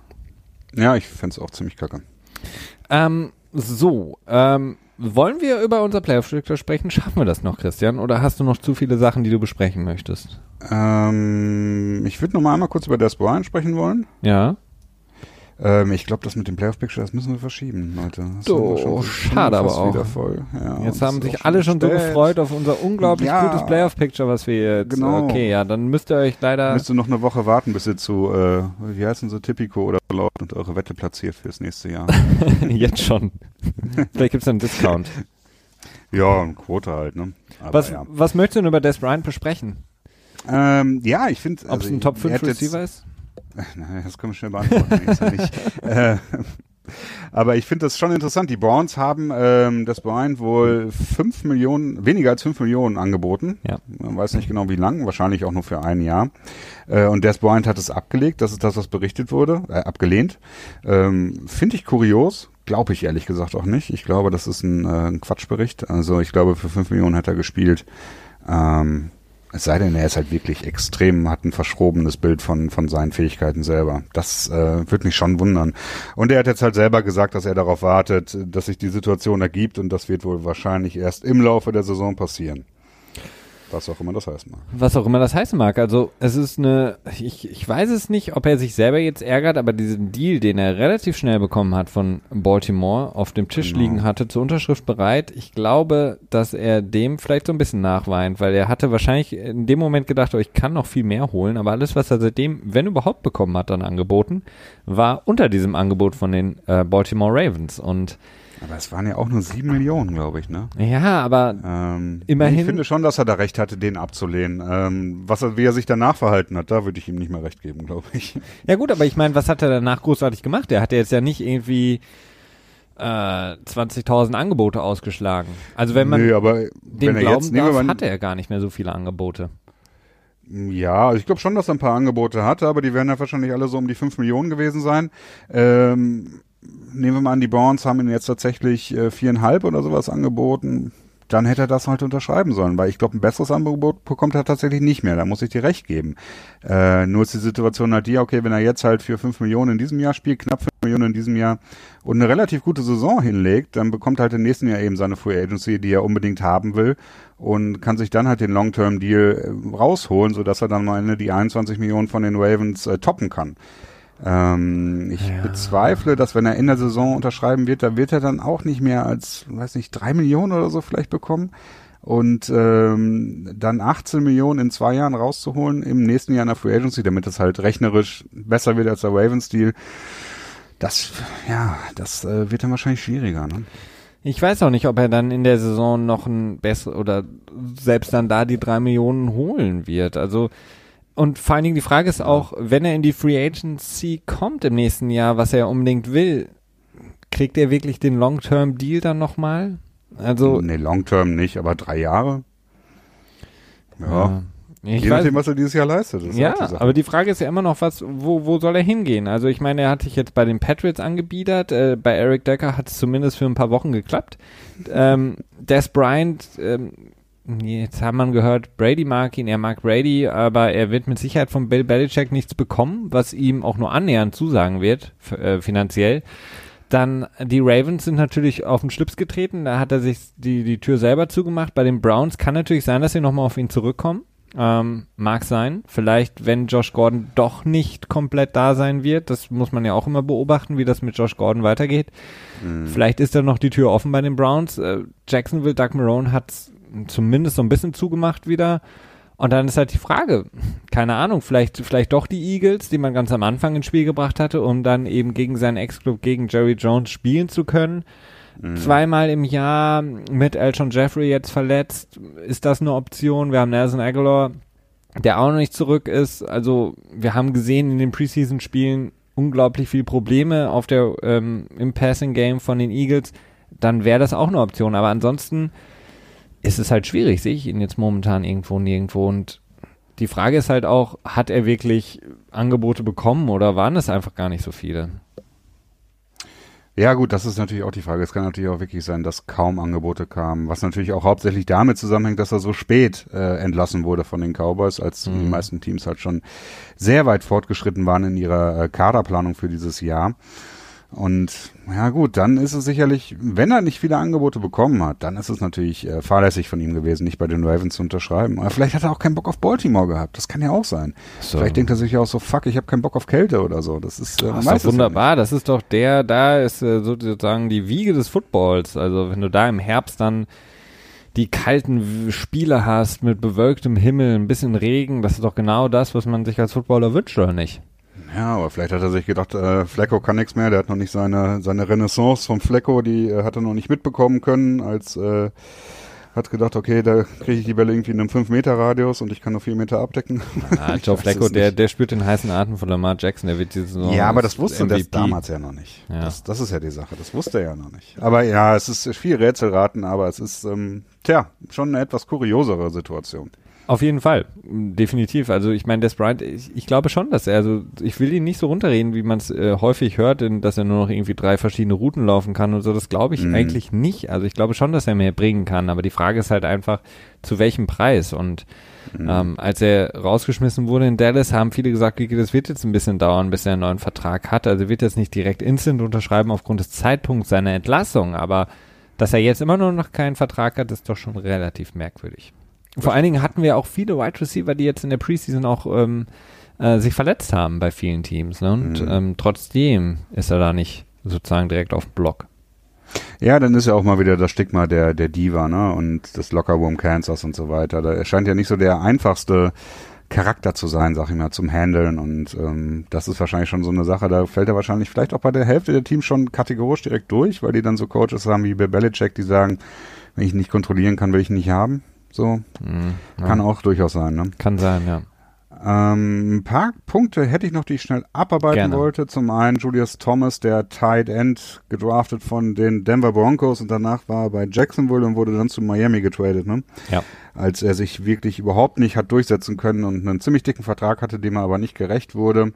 Ja, ich fände es auch ziemlich kacke. Ähm, so, ähm, wollen wir über unser Playoff-Stück sprechen? Schaffen wir das noch, Christian? Oder hast du noch zu viele Sachen, die du besprechen möchtest? Ähm, ich würde noch mal einmal kurz über Des Bryant sprechen wollen. Ja. Ähm, ich glaube, das mit dem Playoff Picture, das müssen wir verschieben, Leute. So, schade aber auch. Ja, jetzt haben sich alle schon so gefreut auf unser unglaublich ja, gutes Playoff Picture, was wir jetzt. Genau. Okay, ja, dann müsst ihr euch leider. Müsst ihr noch eine Woche warten, bis ihr zu, äh, wie heißen so Tipico oder läuft und eure Wette platziert fürs nächste Jahr. jetzt schon. Vielleicht gibt's einen Discount. Ja, eine Quote halt, ne? Aber was, ja. was möchtest du denn über Des Bryant besprechen? Ähm, ja, ich finde. Ob es also, ein Top 5 Receiver ist? das können wir schnell beantworten. äh, aber ich finde das schon interessant. Die Browns haben ähm, das Bryant wohl fünf Millionen, weniger als fünf Millionen angeboten. Ja. Man weiß nicht genau wie lang, wahrscheinlich auch nur für ein Jahr. Äh, und Des Bryant hat es abgelegt. Das ist das, was berichtet wurde, äh, abgelehnt. Ähm, finde ich kurios. Glaube ich ehrlich gesagt auch nicht. Ich glaube, das ist ein, äh, ein Quatschbericht. Also ich glaube, für fünf Millionen hat er gespielt. Ähm, es sei denn, er ist halt wirklich extrem, hat ein verschrobenes Bild von, von seinen Fähigkeiten selber. Das äh, würde mich schon wundern. Und er hat jetzt halt selber gesagt, dass er darauf wartet, dass sich die Situation ergibt und das wird wohl wahrscheinlich erst im Laufe der Saison passieren. Was auch immer das heißen mag. Was auch immer das heißen mag. Also es ist eine, ich, ich weiß es nicht, ob er sich selber jetzt ärgert, aber diesen Deal, den er relativ schnell bekommen hat von Baltimore, auf dem Tisch genau. liegen hatte, zur Unterschrift bereit, ich glaube, dass er dem vielleicht so ein bisschen nachweint, weil er hatte wahrscheinlich in dem Moment gedacht, oh, ich kann noch viel mehr holen, aber alles, was er seitdem, wenn überhaupt bekommen hat, dann angeboten, war unter diesem Angebot von den äh, Baltimore Ravens und aber es waren ja auch nur sieben Millionen, glaube ich, ne? Ja, aber ähm, immerhin. Ich finde schon, dass er da recht hatte, den abzulehnen. Ähm, was er, wie er sich danach verhalten hat, da würde ich ihm nicht mehr recht geben, glaube ich. Ja gut, aber ich meine, was hat er danach großartig gemacht? Er hat jetzt ja nicht irgendwie äh, 20.000 Angebote ausgeschlagen. Also wenn man nee, aber dem wenn glauben jetzt, darf, hatte er gar nicht mehr so viele Angebote. Ja, also ich glaube schon, dass er ein paar Angebote hatte, aber die werden ja wahrscheinlich alle so um die 5 Millionen gewesen sein. Ähm, nehmen wir mal an, die Browns haben ihn jetzt tatsächlich äh, viereinhalb oder sowas angeboten, dann hätte er das halt unterschreiben sollen, weil ich glaube, ein besseres Angebot bekommt er tatsächlich nicht mehr. Da muss ich dir recht geben. Äh, nur ist die Situation halt die, okay, wenn er jetzt halt für fünf Millionen in diesem Jahr spielt, knapp fünf Millionen in diesem Jahr und eine relativ gute Saison hinlegt, dann bekommt er halt im nächsten Jahr eben seine Free Agency, die er unbedingt haben will und kann sich dann halt den Long-Term-Deal äh, rausholen, sodass er dann am Ende die 21 Millionen von den Ravens äh, toppen kann. Ähm, ich ja. bezweifle, dass wenn er in der Saison unterschreiben wird, da wird er dann auch nicht mehr als, weiß nicht, drei Millionen oder so vielleicht bekommen. Und ähm, dann 18 Millionen in zwei Jahren rauszuholen im nächsten Jahr in der Free Agency, damit das halt rechnerisch besser wird als der Ravens-Deal, das, ja, das äh, wird dann wahrscheinlich schwieriger. Ne? Ich weiß auch nicht, ob er dann in der Saison noch ein besser oder selbst dann da die drei Millionen holen wird. Also und vor allen Dingen die Frage ist auch, wenn er in die Free Agency kommt im nächsten Jahr, was er unbedingt will, kriegt er wirklich den Long-Term-Deal dann nochmal? Also. Nee, Long-Term nicht, aber drei Jahre. Ja. ja. Ich Je nachdem, was er dieses Jahr leistet. ja, die aber die Frage ist ja immer noch, was, wo, wo soll er hingehen? Also ich meine, er hat sich jetzt bei den Patriots angebiedert, äh, bei Eric Decker hat es zumindest für ein paar Wochen geklappt. Ähm, Des Bryant ähm, jetzt haben wir gehört, Brady mag ihn, er mag Brady, aber er wird mit Sicherheit von Bill Belichick nichts bekommen, was ihm auch nur annähernd zusagen wird, äh, finanziell. Dann die Ravens sind natürlich auf den Schlips getreten, da hat er sich die, die Tür selber zugemacht. Bei den Browns kann natürlich sein, dass sie nochmal auf ihn zurückkommen. Ähm, mag sein. Vielleicht, wenn Josh Gordon doch nicht komplett da sein wird. Das muss man ja auch immer beobachten, wie das mit Josh Gordon weitergeht. Mhm. Vielleicht ist da noch die Tür offen bei den Browns. Äh, Jacksonville, Doug Marone hat zumindest so ein bisschen zugemacht wieder. Und dann ist halt die Frage, keine Ahnung, vielleicht, vielleicht doch die Eagles, die man ganz am Anfang ins Spiel gebracht hatte, um dann eben gegen seinen Ex-Club, gegen Jerry Jones spielen zu können. Mhm. Zweimal im Jahr mit Elton Jeffrey jetzt verletzt. Ist das eine Option? Wir haben Nelson Aguilar, der auch noch nicht zurück ist. Also wir haben gesehen in den Preseason-Spielen unglaublich viel Probleme auf der ähm, im Passing Game von den Eagles. Dann wäre das auch eine Option. Aber ansonsten ist es halt schwierig. Sehe ich ihn jetzt momentan irgendwo nirgendwo und die Frage ist halt auch, hat er wirklich Angebote bekommen oder waren es einfach gar nicht so viele? Ja, gut, das ist natürlich auch die Frage. Es kann natürlich auch wirklich sein, dass kaum Angebote kamen, was natürlich auch hauptsächlich damit zusammenhängt, dass er so spät äh, entlassen wurde von den Cowboys, als mhm. die meisten Teams halt schon sehr weit fortgeschritten waren in ihrer äh, Kaderplanung für dieses Jahr. Und ja gut, dann ist es sicherlich, wenn er nicht viele Angebote bekommen hat, dann ist es natürlich äh, fahrlässig von ihm gewesen, nicht bei den Ravens zu unterschreiben. Aber vielleicht hat er auch keinen Bock auf Baltimore gehabt. Das kann ja auch sein. So. Vielleicht denkt er sich auch so, fuck, ich habe keinen Bock auf Kälte oder so. Das ist, äh, das ist wunderbar. Ja das ist doch der, da ist äh, sozusagen die Wiege des Footballs. Also wenn du da im Herbst dann die kalten Spiele hast mit bewölktem Himmel, ein bisschen Regen, das ist doch genau das, was man sich als Footballer wünscht, oder nicht? Ja, aber vielleicht hat er sich gedacht, äh, Flecko kann nichts mehr, der hat noch nicht seine, seine Renaissance vom Flecko, die äh, hat er noch nicht mitbekommen können, als äh, hat gedacht, okay, da kriege ich die Bälle irgendwie in einem 5-Meter-Radius und ich kann nur 4 Meter abdecken. Ah, Joe Flecko, der, der spürt den heißen Atem von Lamar Jackson, der wird diese Saison Ja, aber das wusste er damals ja noch nicht. Ja. Das, das ist ja die Sache, das wusste er ja noch nicht. Aber ja, es ist viel Rätselraten, aber es ist, ähm, tja, schon eine etwas kuriosere Situation. Auf jeden Fall, definitiv. Also ich meine, Des Bryant, ich, ich, glaube schon, dass er, also ich will ihn nicht so runterreden, wie man es äh, häufig hört, in, dass er nur noch irgendwie drei verschiedene Routen laufen kann und so. Das glaube ich mhm. eigentlich nicht. Also ich glaube schon, dass er mehr bringen kann, aber die Frage ist halt einfach, zu welchem Preis? Und mhm. ähm, als er rausgeschmissen wurde in Dallas, haben viele gesagt, das wird jetzt ein bisschen dauern, bis er einen neuen Vertrag hat. Also wird jetzt nicht direkt instant unterschreiben aufgrund des Zeitpunkts seiner Entlassung, aber dass er jetzt immer noch keinen Vertrag hat, ist doch schon relativ merkwürdig. Vor allen Dingen hatten wir auch viele Wide Receiver, die jetzt in der Preseason auch ähm, äh, sich verletzt haben bei vielen Teams. Ne? Und mhm. ähm, trotzdem ist er da nicht sozusagen direkt auf dem Block. Ja, dann ist ja auch mal wieder das Stigma der, der Diva, ne? Und des Lockerroom Kansas und so weiter. Da erscheint ja nicht so der einfachste Charakter zu sein, sag ich mal, zum Handeln. Und ähm, das ist wahrscheinlich schon so eine Sache, da fällt er wahrscheinlich vielleicht auch bei der Hälfte der Teams schon kategorisch direkt durch, weil die dann so Coaches haben wie bei Belichick, die sagen, wenn ich nicht kontrollieren kann, will ich ihn nicht haben. So. Mhm, ja. Kann auch durchaus sein, ne? Kann sein, ja. Ähm, ein paar Punkte hätte ich noch, die ich schnell abarbeiten Gerne. wollte. Zum einen Julius Thomas, der Tight End, gedraftet von den Denver Broncos und danach war er bei Jacksonville und wurde dann zu Miami getradet, ne? Ja. Als er sich wirklich überhaupt nicht hat durchsetzen können und einen ziemlich dicken Vertrag hatte, dem er aber nicht gerecht wurde.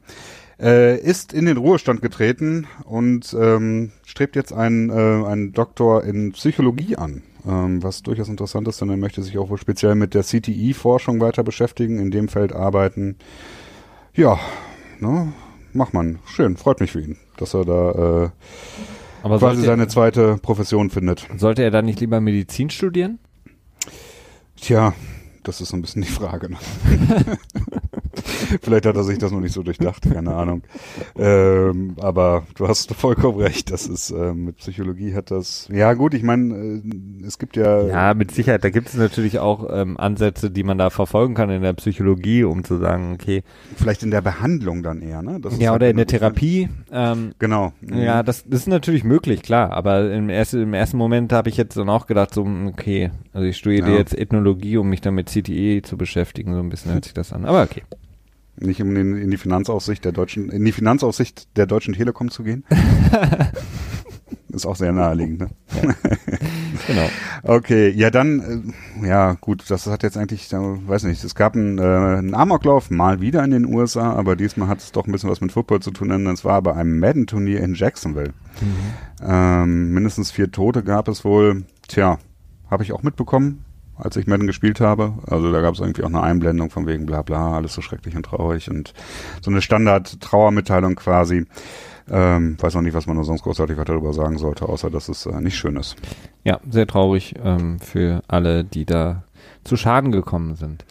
Äh, ist in den Ruhestand getreten und ähm, strebt jetzt einen, äh, einen Doktor in Psychologie an ähm, was durchaus interessant ist, denn er möchte sich auch wohl speziell mit der CTI-Forschung weiter beschäftigen, in dem Feld arbeiten. Ja, ne, macht man. Schön, freut mich für ihn, dass er da äh, Aber quasi seine zweite Profession findet. Sollte er dann nicht lieber Medizin studieren? Tja, das ist so ein bisschen die Frage. Ne? Vielleicht hat er sich das noch nicht so durchdacht, keine Ahnung. Ähm, aber du hast vollkommen recht, das ist äh, mit Psychologie hat das. Ja gut, ich meine, äh, es gibt ja. Ja, mit Sicherheit. Da gibt es natürlich auch ähm, Ansätze, die man da verfolgen kann in der Psychologie, um zu sagen, okay. Vielleicht in der Behandlung dann eher, ne? ja, halt oder in der Therapie. Ähm, genau. Mhm. Ja, das, das ist natürlich möglich, klar. Aber im ersten, im ersten Moment habe ich jetzt dann auch gedacht, so, okay, also ich studiere ja. jetzt Ethnologie, um mich dann mit CTE zu beschäftigen, so ein bisschen hört sich das an. Aber okay. Nicht um in, in die Finanzaufsicht der deutschen, in die Finanzaufsicht der Deutschen Telekom zu gehen. Ist auch sehr naheliegend, ne? Ja. genau. Okay, ja dann, äh, ja gut, das hat jetzt eigentlich, äh, weiß nicht, es gab einen, äh, einen Amoklauf mal wieder in den USA, aber diesmal hat es doch ein bisschen was mit Football zu tun, denn es war bei einem Madden-Turnier in Jacksonville. Mhm. Ähm, mindestens vier Tote gab es wohl. Tja, habe ich auch mitbekommen. Als ich Madden gespielt habe. Also da gab es irgendwie auch eine Einblendung von wegen bla bla, alles so schrecklich und traurig und so eine Standard-Trauermitteilung quasi. Ähm, weiß noch nicht, was man nur sonst großartig weiter darüber sagen sollte, außer dass es äh, nicht schön ist. Ja, sehr traurig ähm, für alle, die da zu Schaden gekommen sind.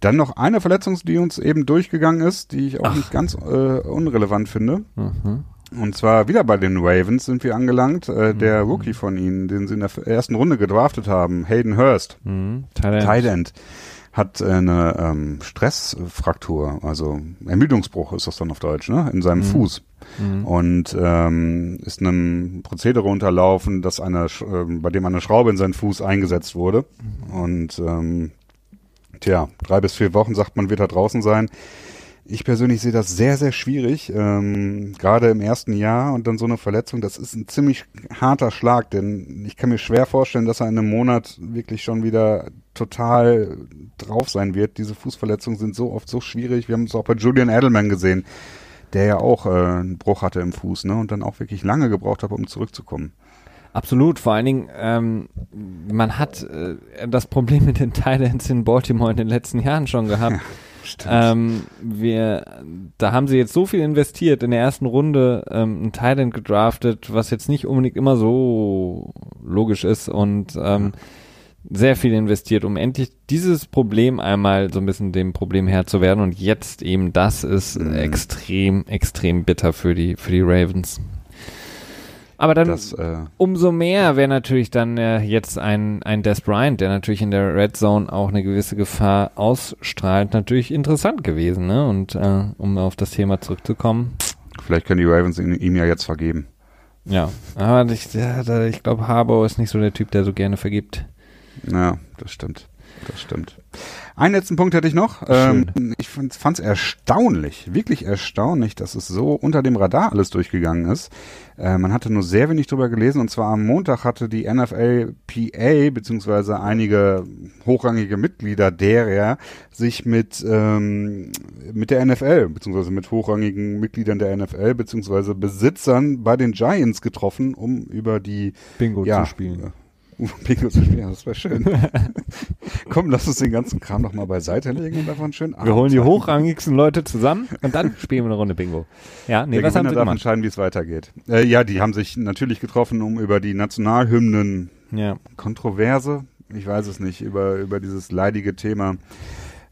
Dann noch eine Verletzung, die uns eben durchgegangen ist, die ich auch Ach. nicht ganz äh, unrelevant finde. Mhm. Und zwar wieder bei den Ravens sind wir angelangt. Äh, der mhm. Rookie von ihnen, den sie in der ersten Runde gedraftet haben, Hayden Hurst, mhm. Tight End, hat eine ähm, Stressfraktur, also Ermüdungsbruch ist das dann auf Deutsch, ne? in seinem mhm. Fuß. Mhm. Und ähm, ist einem Prozedere unterlaufen, dass eine, äh, bei dem eine Schraube in seinen Fuß eingesetzt wurde. Mhm. Und ähm, tja, drei bis vier Wochen sagt man, wird er draußen sein. Ich persönlich sehe das sehr, sehr schwierig, ähm, gerade im ersten Jahr und dann so eine Verletzung, das ist ein ziemlich harter Schlag, denn ich kann mir schwer vorstellen, dass er in einem Monat wirklich schon wieder total drauf sein wird. Diese Fußverletzungen sind so oft so schwierig. Wir haben es auch bei Julian Edelman gesehen, der ja auch äh, einen Bruch hatte im Fuß, ne, und dann auch wirklich lange gebraucht hat, um zurückzukommen. Absolut, vor allen Dingen, ähm, man hat äh, das Problem mit den Thailands in Baltimore in den letzten Jahren schon gehabt. Ja. Ähm, wir, da haben sie jetzt so viel investiert in der ersten Runde, ähm, ein Thailand gedraftet, was jetzt nicht unbedingt immer so logisch ist und ähm, sehr viel investiert, um endlich dieses Problem einmal so ein bisschen dem Problem Herr zu werden und jetzt eben das ist mhm. extrem, extrem bitter für die, für die Ravens. Aber dann das, äh, umso mehr wäre natürlich dann äh, jetzt ein, ein Des Bryant, der natürlich in der Red Zone auch eine gewisse Gefahr ausstrahlt, natürlich interessant gewesen. Ne? Und äh, um auf das Thema zurückzukommen. Vielleicht können die Ravens ihn, ihm ja jetzt vergeben. Ja, aber ich, ja, ich glaube, Harbour ist nicht so der Typ, der so gerne vergibt. Ja, das stimmt. Das stimmt. Einen letzten Punkt hätte ich noch. Ähm, ich fand es erstaunlich, wirklich erstaunlich, dass es so unter dem Radar alles durchgegangen ist. Äh, man hatte nur sehr wenig drüber gelesen und zwar am Montag hatte die NFLPA beziehungsweise einige hochrangige Mitglieder derer sich mit ähm, mit der NFL beziehungsweise mit hochrangigen Mitgliedern der NFL beziehungsweise Besitzern bei den Giants getroffen, um über die Bingo ja, zu spielen. Bingo zu spielen, das wäre schön. Komm, lass uns den ganzen Kram noch mal beiseite legen und davon schön Wir holen die hochrangigsten Leute zusammen und dann spielen wir eine Runde Bingo. Ja, nee, Der was Gewinner haben sie darf gemacht? entscheiden, wie es weitergeht. Äh, ja, die haben sich natürlich getroffen, um über die Nationalhymnen ja. Kontroverse, ich weiß es nicht, über, über dieses leidige Thema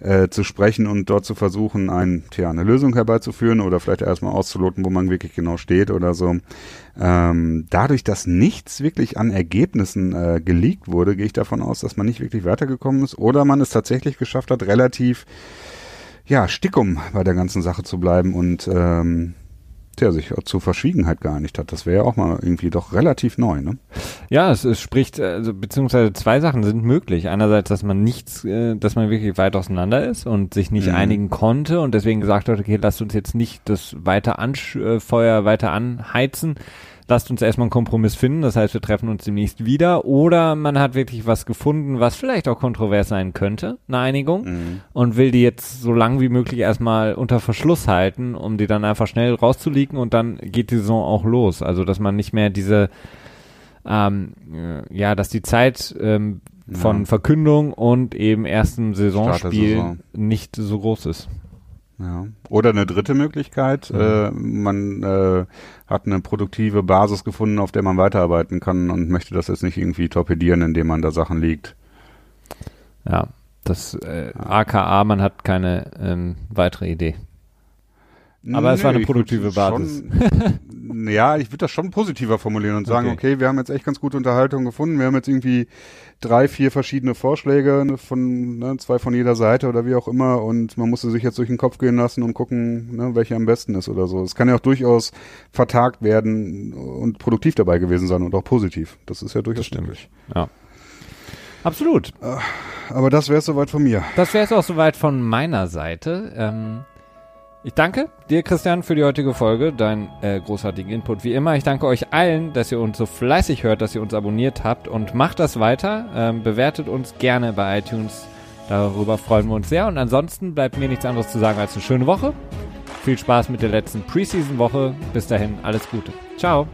äh, zu sprechen und dort zu versuchen, ein, tja, eine Lösung herbeizuführen oder vielleicht erstmal auszuloten, wo man wirklich genau steht oder so. Ähm, dadurch, dass nichts wirklich an Ergebnissen äh, geleakt wurde, gehe ich davon aus, dass man nicht wirklich weitergekommen ist oder man es tatsächlich geschafft hat, relativ ja, stickum bei der ganzen Sache zu bleiben und ähm, der sich zur Verschwiegenheit geeinigt hat. Das wäre ja auch mal irgendwie doch relativ neu, ne? Ja, es, es spricht, also beziehungsweise zwei Sachen sind möglich. Einerseits, dass man nichts, äh, dass man wirklich weit auseinander ist und sich nicht mhm. einigen konnte und deswegen gesagt hat, okay, lasst uns jetzt nicht das weiter Anfeuer weiter anheizen, lasst uns erstmal einen Kompromiss finden, das heißt, wir treffen uns demnächst wieder. Oder man hat wirklich was gefunden, was vielleicht auch kontrovers sein könnte, eine Einigung, mhm. und will die jetzt so lang wie möglich erstmal unter Verschluss halten, um die dann einfach schnell rauszuliegen und dann geht die Saison auch los. Also, dass man nicht mehr diese, ähm, äh, ja, dass die Zeit ähm, von ja. Verkündung und eben erstem Saisonspiel nicht so groß ist. Ja. Oder eine dritte Möglichkeit, mhm. äh, man äh, hat eine produktive Basis gefunden, auf der man weiterarbeiten kann und möchte das jetzt nicht irgendwie torpedieren, indem man da Sachen liegt. Ja, das äh, AKA, man hat keine ähm, weitere Idee. Aber es war eine produktive Basis. Schon, ja, ich würde das schon positiver formulieren und sagen, okay. okay. wir haben jetzt echt ganz gute Unterhaltung gefunden. Wir haben jetzt irgendwie drei, vier verschiedene Vorschläge von ne, zwei von jeder Seite oder wie auch immer und man musste sich jetzt durch den Kopf gehen lassen und gucken, ne, welche am besten ist oder so. Es kann ja auch durchaus vertagt werden und produktiv dabei gewesen sein und auch positiv. Das ist ja durchaus möglich. Ja. Absolut. Aber das wäre es soweit von mir. Das wäre es auch soweit von meiner Seite. Ähm, ich danke dir, Christian, für die heutige Folge, deinen äh, großartigen Input wie immer. Ich danke euch allen, dass ihr uns so fleißig hört, dass ihr uns abonniert habt und macht das weiter. Ähm, bewertet uns gerne bei iTunes. Darüber freuen wir uns sehr. Und ansonsten bleibt mir nichts anderes zu sagen als eine schöne Woche. Viel Spaß mit der letzten Preseason-Woche. Bis dahin, alles Gute. Ciao.